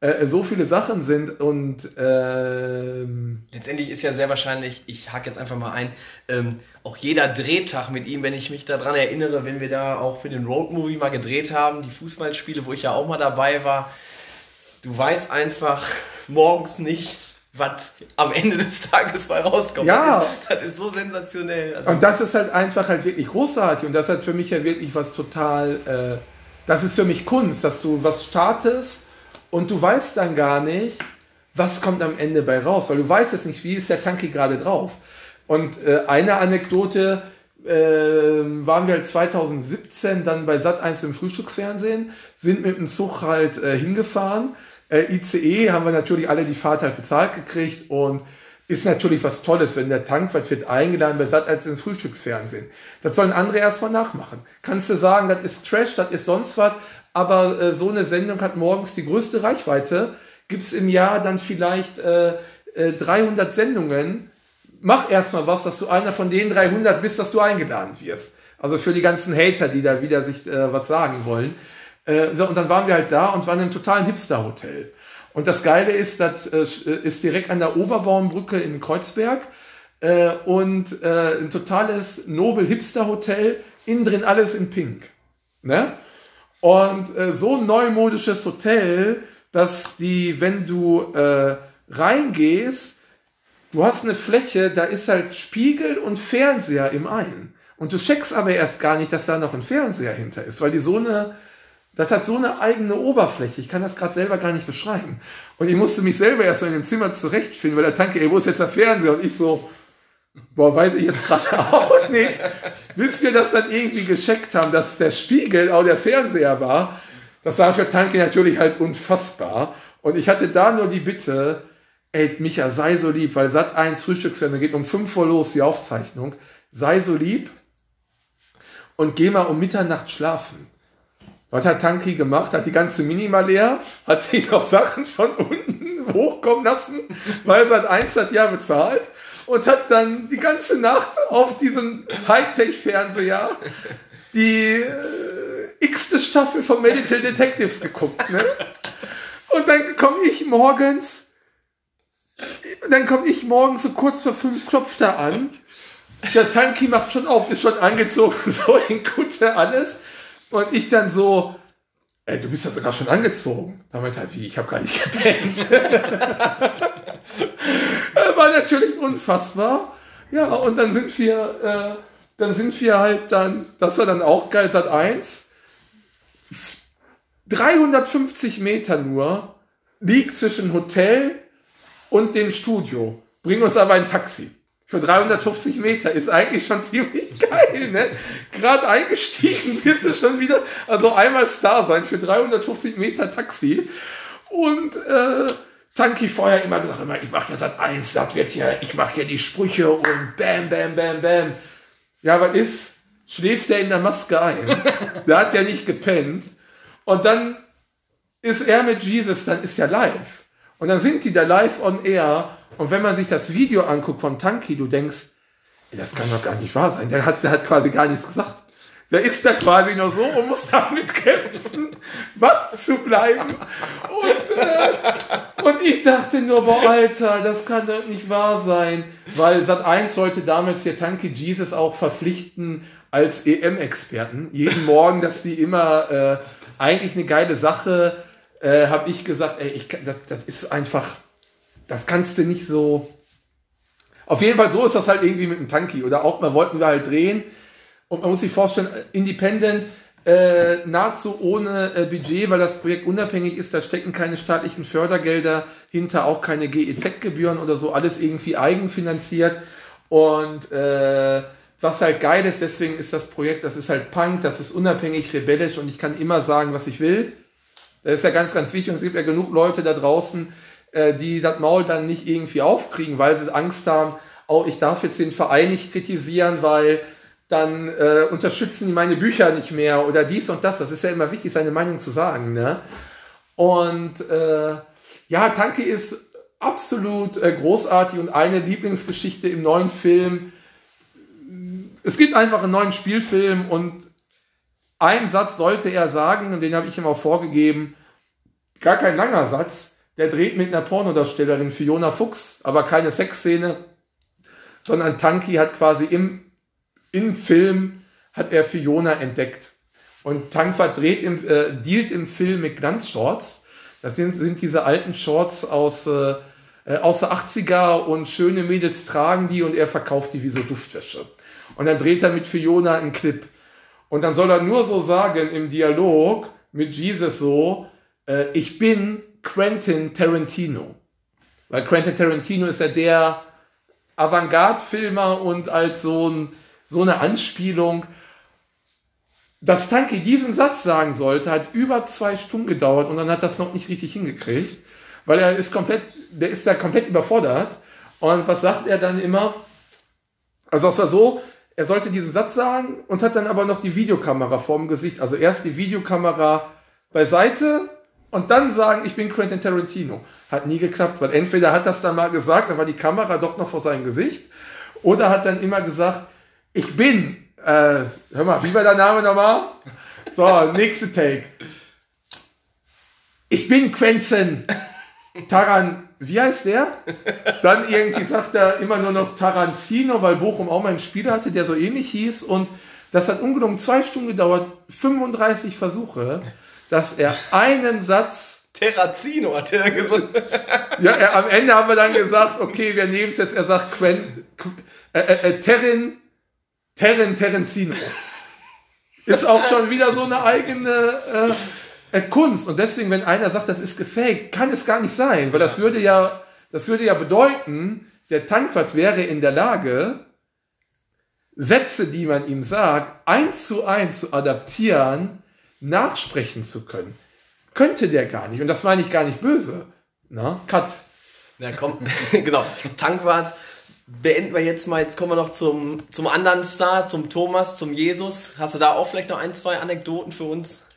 äh, so viele Sachen sind und ähm, letztendlich ist ja sehr wahrscheinlich, ich hake jetzt einfach mal ein, ähm, auch jeder Drehtag mit ihm, wenn ich mich daran erinnere, wenn wir da auch für den Roadmovie mal gedreht haben, die Fußballspiele, wo ich ja auch mal dabei war, du weißt einfach morgens nicht, was am Ende des Tages bei rauskommt. Ja. Das ist, das ist so sensationell. Also und das ist halt einfach halt wirklich großartig und das hat für mich ja wirklich was total, äh, das ist für mich Kunst, dass du was startest und du weißt dann gar nicht, was kommt am Ende bei raus, weil du weißt jetzt nicht, wie ist der Tanki gerade drauf. Und äh, eine Anekdote, äh, waren wir halt 2017 dann bei Sat1 im Frühstücksfernsehen, sind mit dem Zug halt äh, hingefahren äh, ICE haben wir natürlich alle die Fahrt halt bezahlt gekriegt und ist natürlich was Tolles, wenn der Tankwart wird eingeladen bei Sat als ins Frühstücksfernsehen. Das sollen andere erstmal nachmachen. Kannst du sagen, das ist Trash, das ist sonst was, aber äh, so eine Sendung hat morgens die größte Reichweite. Gibt's im Jahr dann vielleicht äh, äh, 300 Sendungen. Mach erstmal was, dass du einer von den 300 bist, dass du eingeladen wirst. Also für die ganzen Hater, die da wieder sich äh, was sagen wollen. Äh, so, und dann waren wir halt da und waren im totalen Hipster-Hotel. Und das Geile ist, das äh, ist direkt an der Oberbaumbrücke in Kreuzberg äh, und äh, ein totales Nobel-Hipster-Hotel, innen drin alles in Pink. Ne? Und äh, so ein neumodisches Hotel, dass die, wenn du äh, reingehst, du hast eine Fläche, da ist halt Spiegel und Fernseher im einen. Und du checkst aber erst gar nicht, dass da noch ein Fernseher hinter ist, weil die so eine das hat so eine eigene Oberfläche. Ich kann das gerade selber gar nicht beschreiben. Und ich musste mich selber erst mal in dem Zimmer zurechtfinden, weil der Tanke, ey, wo ist jetzt der Fernseher? Und ich so, boah, weiß ich jetzt gerade auch nicht. Bis wir das dann irgendwie gescheckt haben, dass der Spiegel auch der Fernseher war, das war für Tanke natürlich halt unfassbar. Und ich hatte da nur die Bitte, ey, Micha, sei so lieb, weil Sat 1 Frühstücksfernsehen geht um 5 Uhr los, die Aufzeichnung. Sei so lieb und geh mal um Mitternacht schlafen. Was hat Tanki gemacht? Hat die ganze Minima leer, hat sich noch Sachen von unten hochkommen lassen, weil seit eins hat ja bezahlt und hat dann die ganze Nacht auf diesem Hightech-Fernseher die äh, x-te Staffel von Medical Detectives geguckt. Ne? Und dann komme ich morgens, dann komme ich morgens so kurz vor fünf, klopft er an. Der Tanki macht schon auf, ist schon angezogen, so in Kutte alles. Und ich dann so, ey, du bist ja sogar schon angezogen. Damit halt, wie, ich habe gar nicht gepennt. War natürlich unfassbar. Ja, und dann sind wir, äh, dann sind wir halt dann, das war dann auch geil, seit eins. 350 Meter nur liegt zwischen Hotel und dem Studio. Bring uns aber ein Taxi für 350 Meter ist eigentlich schon ziemlich geil, ne? Gerade eingestiegen bist du schon wieder, also einmal Star sein für 350 Meter Taxi. Und äh, Tanki vorher immer gesagt, immer, ich mache ja seit eins, das wird ja, ich mache hier die Sprüche und bam, bam, bam, bam. Ja, was ist? Schläft der in der Maske ein? der hat ja nicht gepennt. Und dann ist er mit Jesus, dann ist ja live. Und dann sind die da live on air und wenn man sich das Video anguckt vom Tanki, du denkst, das kann doch gar nicht wahr sein. Der hat, der hat quasi gar nichts gesagt. Der ist da quasi nur so und muss damit kämpfen, wach zu bleiben. Und, äh, und ich dachte nur, boah, Alter, das kann doch nicht wahr sein. Weil Sat 1 sollte damals hier Tanki Jesus auch verpflichten als EM-Experten. Jeden Morgen, dass die immer äh, eigentlich eine geile Sache, äh, habe ich gesagt, ey, ich, das, das ist einfach das kannst du nicht so. Auf jeden Fall so ist das halt irgendwie mit dem Tanki. Oder auch mal wollten wir halt drehen. Und man muss sich vorstellen, Independent, äh, nahezu ohne äh, Budget, weil das Projekt unabhängig ist, da stecken keine staatlichen Fördergelder hinter, auch keine GEZ-Gebühren oder so, alles irgendwie eigenfinanziert. Und äh, was halt geil ist, deswegen ist das Projekt, das ist halt Punk, das ist unabhängig, rebellisch und ich kann immer sagen, was ich will. Das ist ja ganz, ganz wichtig und es gibt ja genug Leute da draußen, äh, die das Maul dann nicht irgendwie aufkriegen, weil sie Angst haben, oh, ich darf jetzt den Verein nicht kritisieren, weil dann äh, unterstützen die meine Bücher nicht mehr oder dies und das. Das ist ja immer wichtig, seine Meinung zu sagen. Ne? Und äh, ja, Tanke ist absolut äh, großartig und eine Lieblingsgeschichte im neuen Film. Es gibt einfach einen neuen Spielfilm und ein Satz sollte er sagen, und den habe ich ihm auch vorgegeben, gar kein langer Satz, der dreht mit einer Pornodarstellerin Fiona Fuchs, aber keine Sexszene, sondern Tanki hat quasi im, im Film, hat er Fiona entdeckt. Und Tankwart dreht im, äh, dealt im Film mit Glanzshorts. Das sind, sind diese alten Shorts aus, äh, äh aus der 80er und schöne Mädels tragen die und er verkauft die wie so Duftwäsche. Und dann dreht er mit Fiona einen Clip. Und dann soll er nur so sagen im Dialog mit Jesus so, äh, ich bin Quentin Tarantino. Weil Quentin Tarantino ist ja der Avantgarde-Filmer und als so, ein, so eine Anspielung. Dass Tanki diesen Satz sagen sollte, hat über zwei Stunden gedauert und dann hat das noch nicht richtig hingekriegt, weil er ist komplett, der ist da komplett überfordert. Und was sagt er dann immer? Also es war so, er sollte diesen Satz sagen und hat dann aber noch die Videokamera vorm Gesicht. Also erst die Videokamera beiseite und dann sagen, ich bin Quentin Tarantino. Hat nie geklappt, weil entweder hat das dann mal gesagt, dann war die Kamera doch noch vor seinem Gesicht, oder hat dann immer gesagt, ich bin, äh, hör mal, wie war der Name nochmal? So, nächste Take. Ich bin Quentin Taran, wie heißt der? Dann irgendwie sagt er immer nur noch Taranzino, weil Bochum auch mal einen Spieler hatte, der so ähnlich hieß und das hat ungelogen zwei Stunden gedauert, 35 Versuche dass er einen Satz. Terrazino hat er dann gesagt. ja, er, am Ende haben wir dann gesagt, okay, wir nehmen es jetzt. Er sagt Quen, äh, äh, äh, Terrin, Terrin, Terenzino. Ist auch schon wieder so eine eigene äh, äh, Kunst. Und deswegen, wenn einer sagt, das ist gefaked, kann es gar nicht sein, weil das würde ja, das würde ja bedeuten, der Tankwart wäre in der Lage, Sätze, die man ihm sagt, eins zu eins zu adaptieren nachsprechen zu können. Könnte der gar nicht. Und das meine ich gar nicht böse. Na, Cut. Na komm, genau. Tankwart beenden wir jetzt mal. Jetzt kommen wir noch zum, zum anderen Star, zum Thomas, zum Jesus. Hast du da auch vielleicht noch ein, zwei Anekdoten für uns?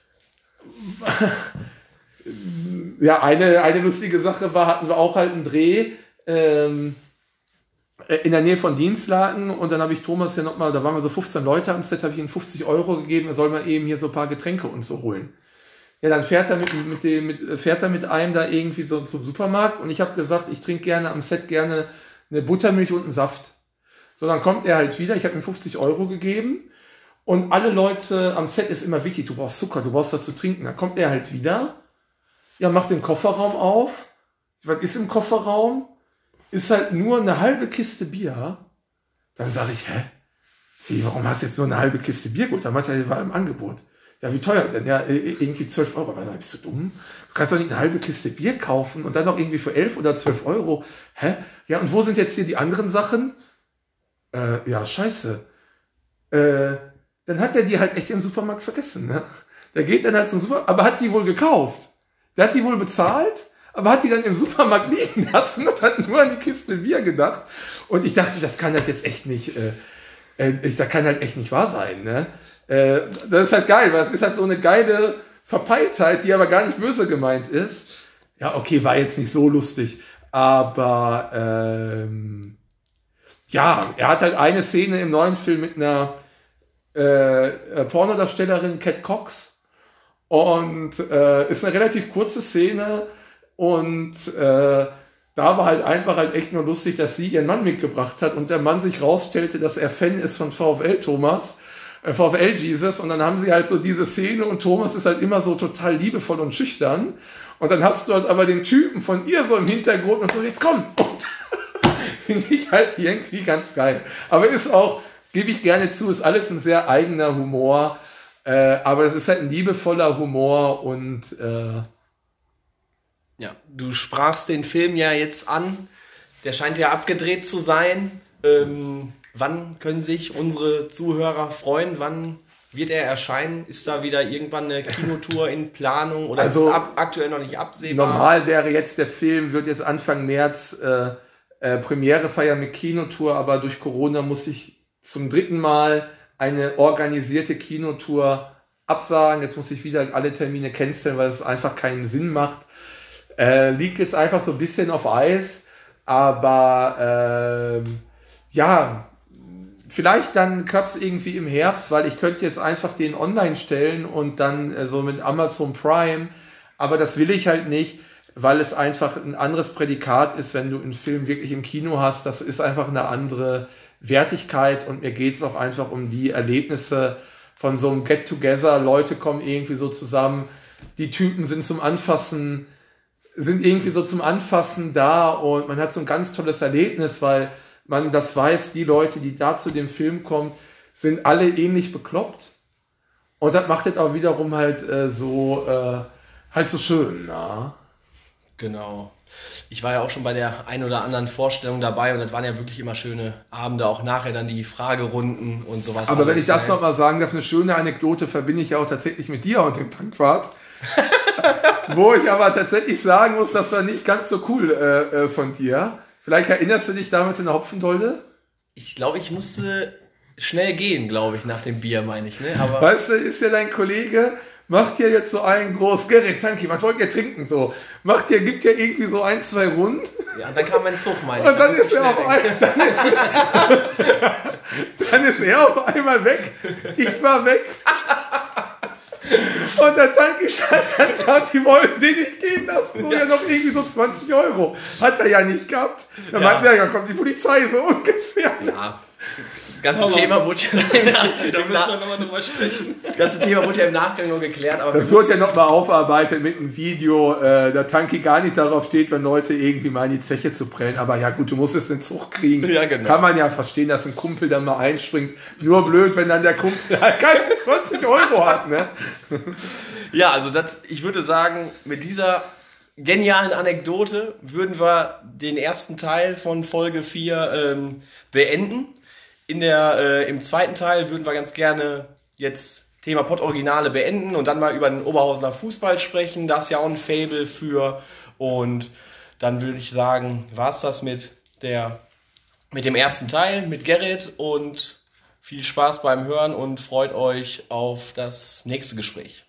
Ja, eine, eine lustige Sache war, hatten wir auch halt einen Dreh. Ähm, äh, in der Nähe von Dienstlaken und dann habe ich Thomas ja nochmal, da waren wir so 15 Leute am Set, habe ich ihm 50 Euro gegeben, er soll mal eben hier so ein paar Getränke und so holen. Ja, dann fährt er mit, mit dem, mit, fährt er mit einem da irgendwie so zum Supermarkt und ich habe gesagt, ich trinke gerne am Set gerne eine Buttermilch und einen Saft. So, dann kommt er halt wieder, ich habe ihm 50 Euro gegeben und alle Leute am Set ist immer wichtig, du brauchst Zucker, du brauchst was zu trinken. Dann kommt er halt wieder, ja, macht den Kofferraum auf. Was ist im Kofferraum? Ist halt nur eine halbe Kiste Bier. Dann sage ich, hä? Wie, warum hast du jetzt nur eine halbe Kiste Bier Gut, Dann meinte er, war im Angebot. Ja, wie teuer denn? Ja, irgendwie 12 Euro. Aber bist du dumm? Du kannst doch nicht eine halbe Kiste Bier kaufen und dann noch irgendwie für 11 oder 12 Euro. Hä? Ja, und wo sind jetzt hier die anderen Sachen? Äh, ja, scheiße. Äh, dann hat er die halt echt im Supermarkt vergessen, ne? Der geht dann halt zum Supermarkt, aber hat die wohl gekauft. Der hat die wohl bezahlt aber hat die dann im Supermarkt liegen lassen und hat nur an die Kiste Bier gedacht. Und ich dachte, das kann halt jetzt echt nicht, äh, äh, das kann halt echt nicht wahr sein. Ne? Äh, das ist halt geil, weil es ist halt so eine geile Verpeiltheit, die aber gar nicht böse gemeint ist. Ja, okay, war jetzt nicht so lustig, aber ähm, ja, er hat halt eine Szene im neuen Film mit einer äh, äh Pornodarstellerin Cat Cox und äh, ist eine relativ kurze Szene und äh, da war halt einfach halt echt nur lustig, dass sie ihren Mann mitgebracht hat und der Mann sich rausstellte, dass er Fan ist von VfL Thomas, äh, VfL Jesus. Und dann haben sie halt so diese Szene und Thomas ist halt immer so total liebevoll und schüchtern. Und dann hast du halt aber den Typen von ihr so im Hintergrund und so, jetzt komm! Finde ich halt irgendwie ganz geil. Aber ist auch, gebe ich gerne zu, ist alles ein sehr eigener Humor. Äh, aber es ist halt ein liebevoller Humor und äh, ja, du sprachst den Film ja jetzt an. Der scheint ja abgedreht zu sein. Ähm, wann können sich unsere Zuhörer freuen? Wann wird er erscheinen? Ist da wieder irgendwann eine Kinotour in Planung oder also, ist es ab, aktuell noch nicht absehbar? Normal wäre jetzt der Film, wird jetzt Anfang März äh, äh, Premiere feiern mit Kinotour, aber durch Corona muss ich zum dritten Mal eine organisierte Kinotour absagen. Jetzt muss ich wieder alle Termine canceln, weil es einfach keinen Sinn macht. Äh, liegt jetzt einfach so ein bisschen auf Eis, aber ähm, ja, vielleicht dann klappt es irgendwie im Herbst, weil ich könnte jetzt einfach den online stellen und dann äh, so mit Amazon Prime, aber das will ich halt nicht, weil es einfach ein anderes Prädikat ist, wenn du einen Film wirklich im Kino hast. Das ist einfach eine andere Wertigkeit und mir geht es auch einfach um die Erlebnisse von so einem Get-Together. Leute kommen irgendwie so zusammen, die Typen sind zum Anfassen, sind irgendwie so zum Anfassen da und man hat so ein ganz tolles Erlebnis, weil man das weiß, die Leute, die da zu dem Film kommen, sind alle ähnlich bekloppt. Und das macht es auch wiederum halt äh, so, äh, halt so schön, na? Genau. Ich war ja auch schon bei der ein oder anderen Vorstellung dabei und das waren ja wirklich immer schöne Abende, auch nachher dann die Fragerunden und sowas. Aber wenn ich das ne? nochmal sagen darf, eine schöne Anekdote verbinde ich ja auch tatsächlich mit dir und dem Tankwart. Wo ich aber tatsächlich sagen muss, das war nicht ganz so cool äh, äh, von dir. Vielleicht erinnerst du dich damals in der Hopfendolde? Ich glaube, ich musste schnell gehen, glaube ich, nach dem Bier, meine ich. Ne? Aber weißt du, ist ja dein Kollege, macht ja jetzt so einen groß, Gerrit, Tanki, was wollt ihr trinken? So, macht ja, gibt ja irgendwie so ein, zwei Runden. Ja, dann kam mein Zug, meine ich. Und dann, dann ist er auf einmal, dann ist, dann ist er auf einmal weg. Ich war weg. Und der Tanki stand da die wollten den nicht gehen lassen. So ja. ja noch irgendwie so 20 Euro. Hat er ja nicht gehabt. Dann ja. meinten ja, ja kommt die Polizei so ungefähr. Ja ganze aber Thema wurde ja im, da müssen wir nochmal drüber sprechen. Das ganze Thema wurde ja im Nachgang nur geklärt. Aber das wurde ja nochmal aufarbeitet mit einem Video, äh, da Tanki gar nicht darauf steht, wenn Leute irgendwie mal in die Zeche zu prellen. Aber ja gut, du musst es in Zug kriegen. Ja, genau. Kann man ja verstehen, dass ein Kumpel dann mal einspringt. Nur blöd, wenn dann der Kumpel keine 20 Euro hat. Ne? Ja, also das, ich würde sagen, mit dieser genialen Anekdote würden wir den ersten Teil von Folge 4 ähm, beenden. In der, äh, Im zweiten Teil würden wir ganz gerne jetzt Thema Pott-Originale beenden und dann mal über den Oberhausener Fußball sprechen. Da ist ja auch ein Fable für. Und dann würde ich sagen, war es das mit, der, mit dem ersten Teil, mit Gerrit und viel Spaß beim Hören und freut euch auf das nächste Gespräch.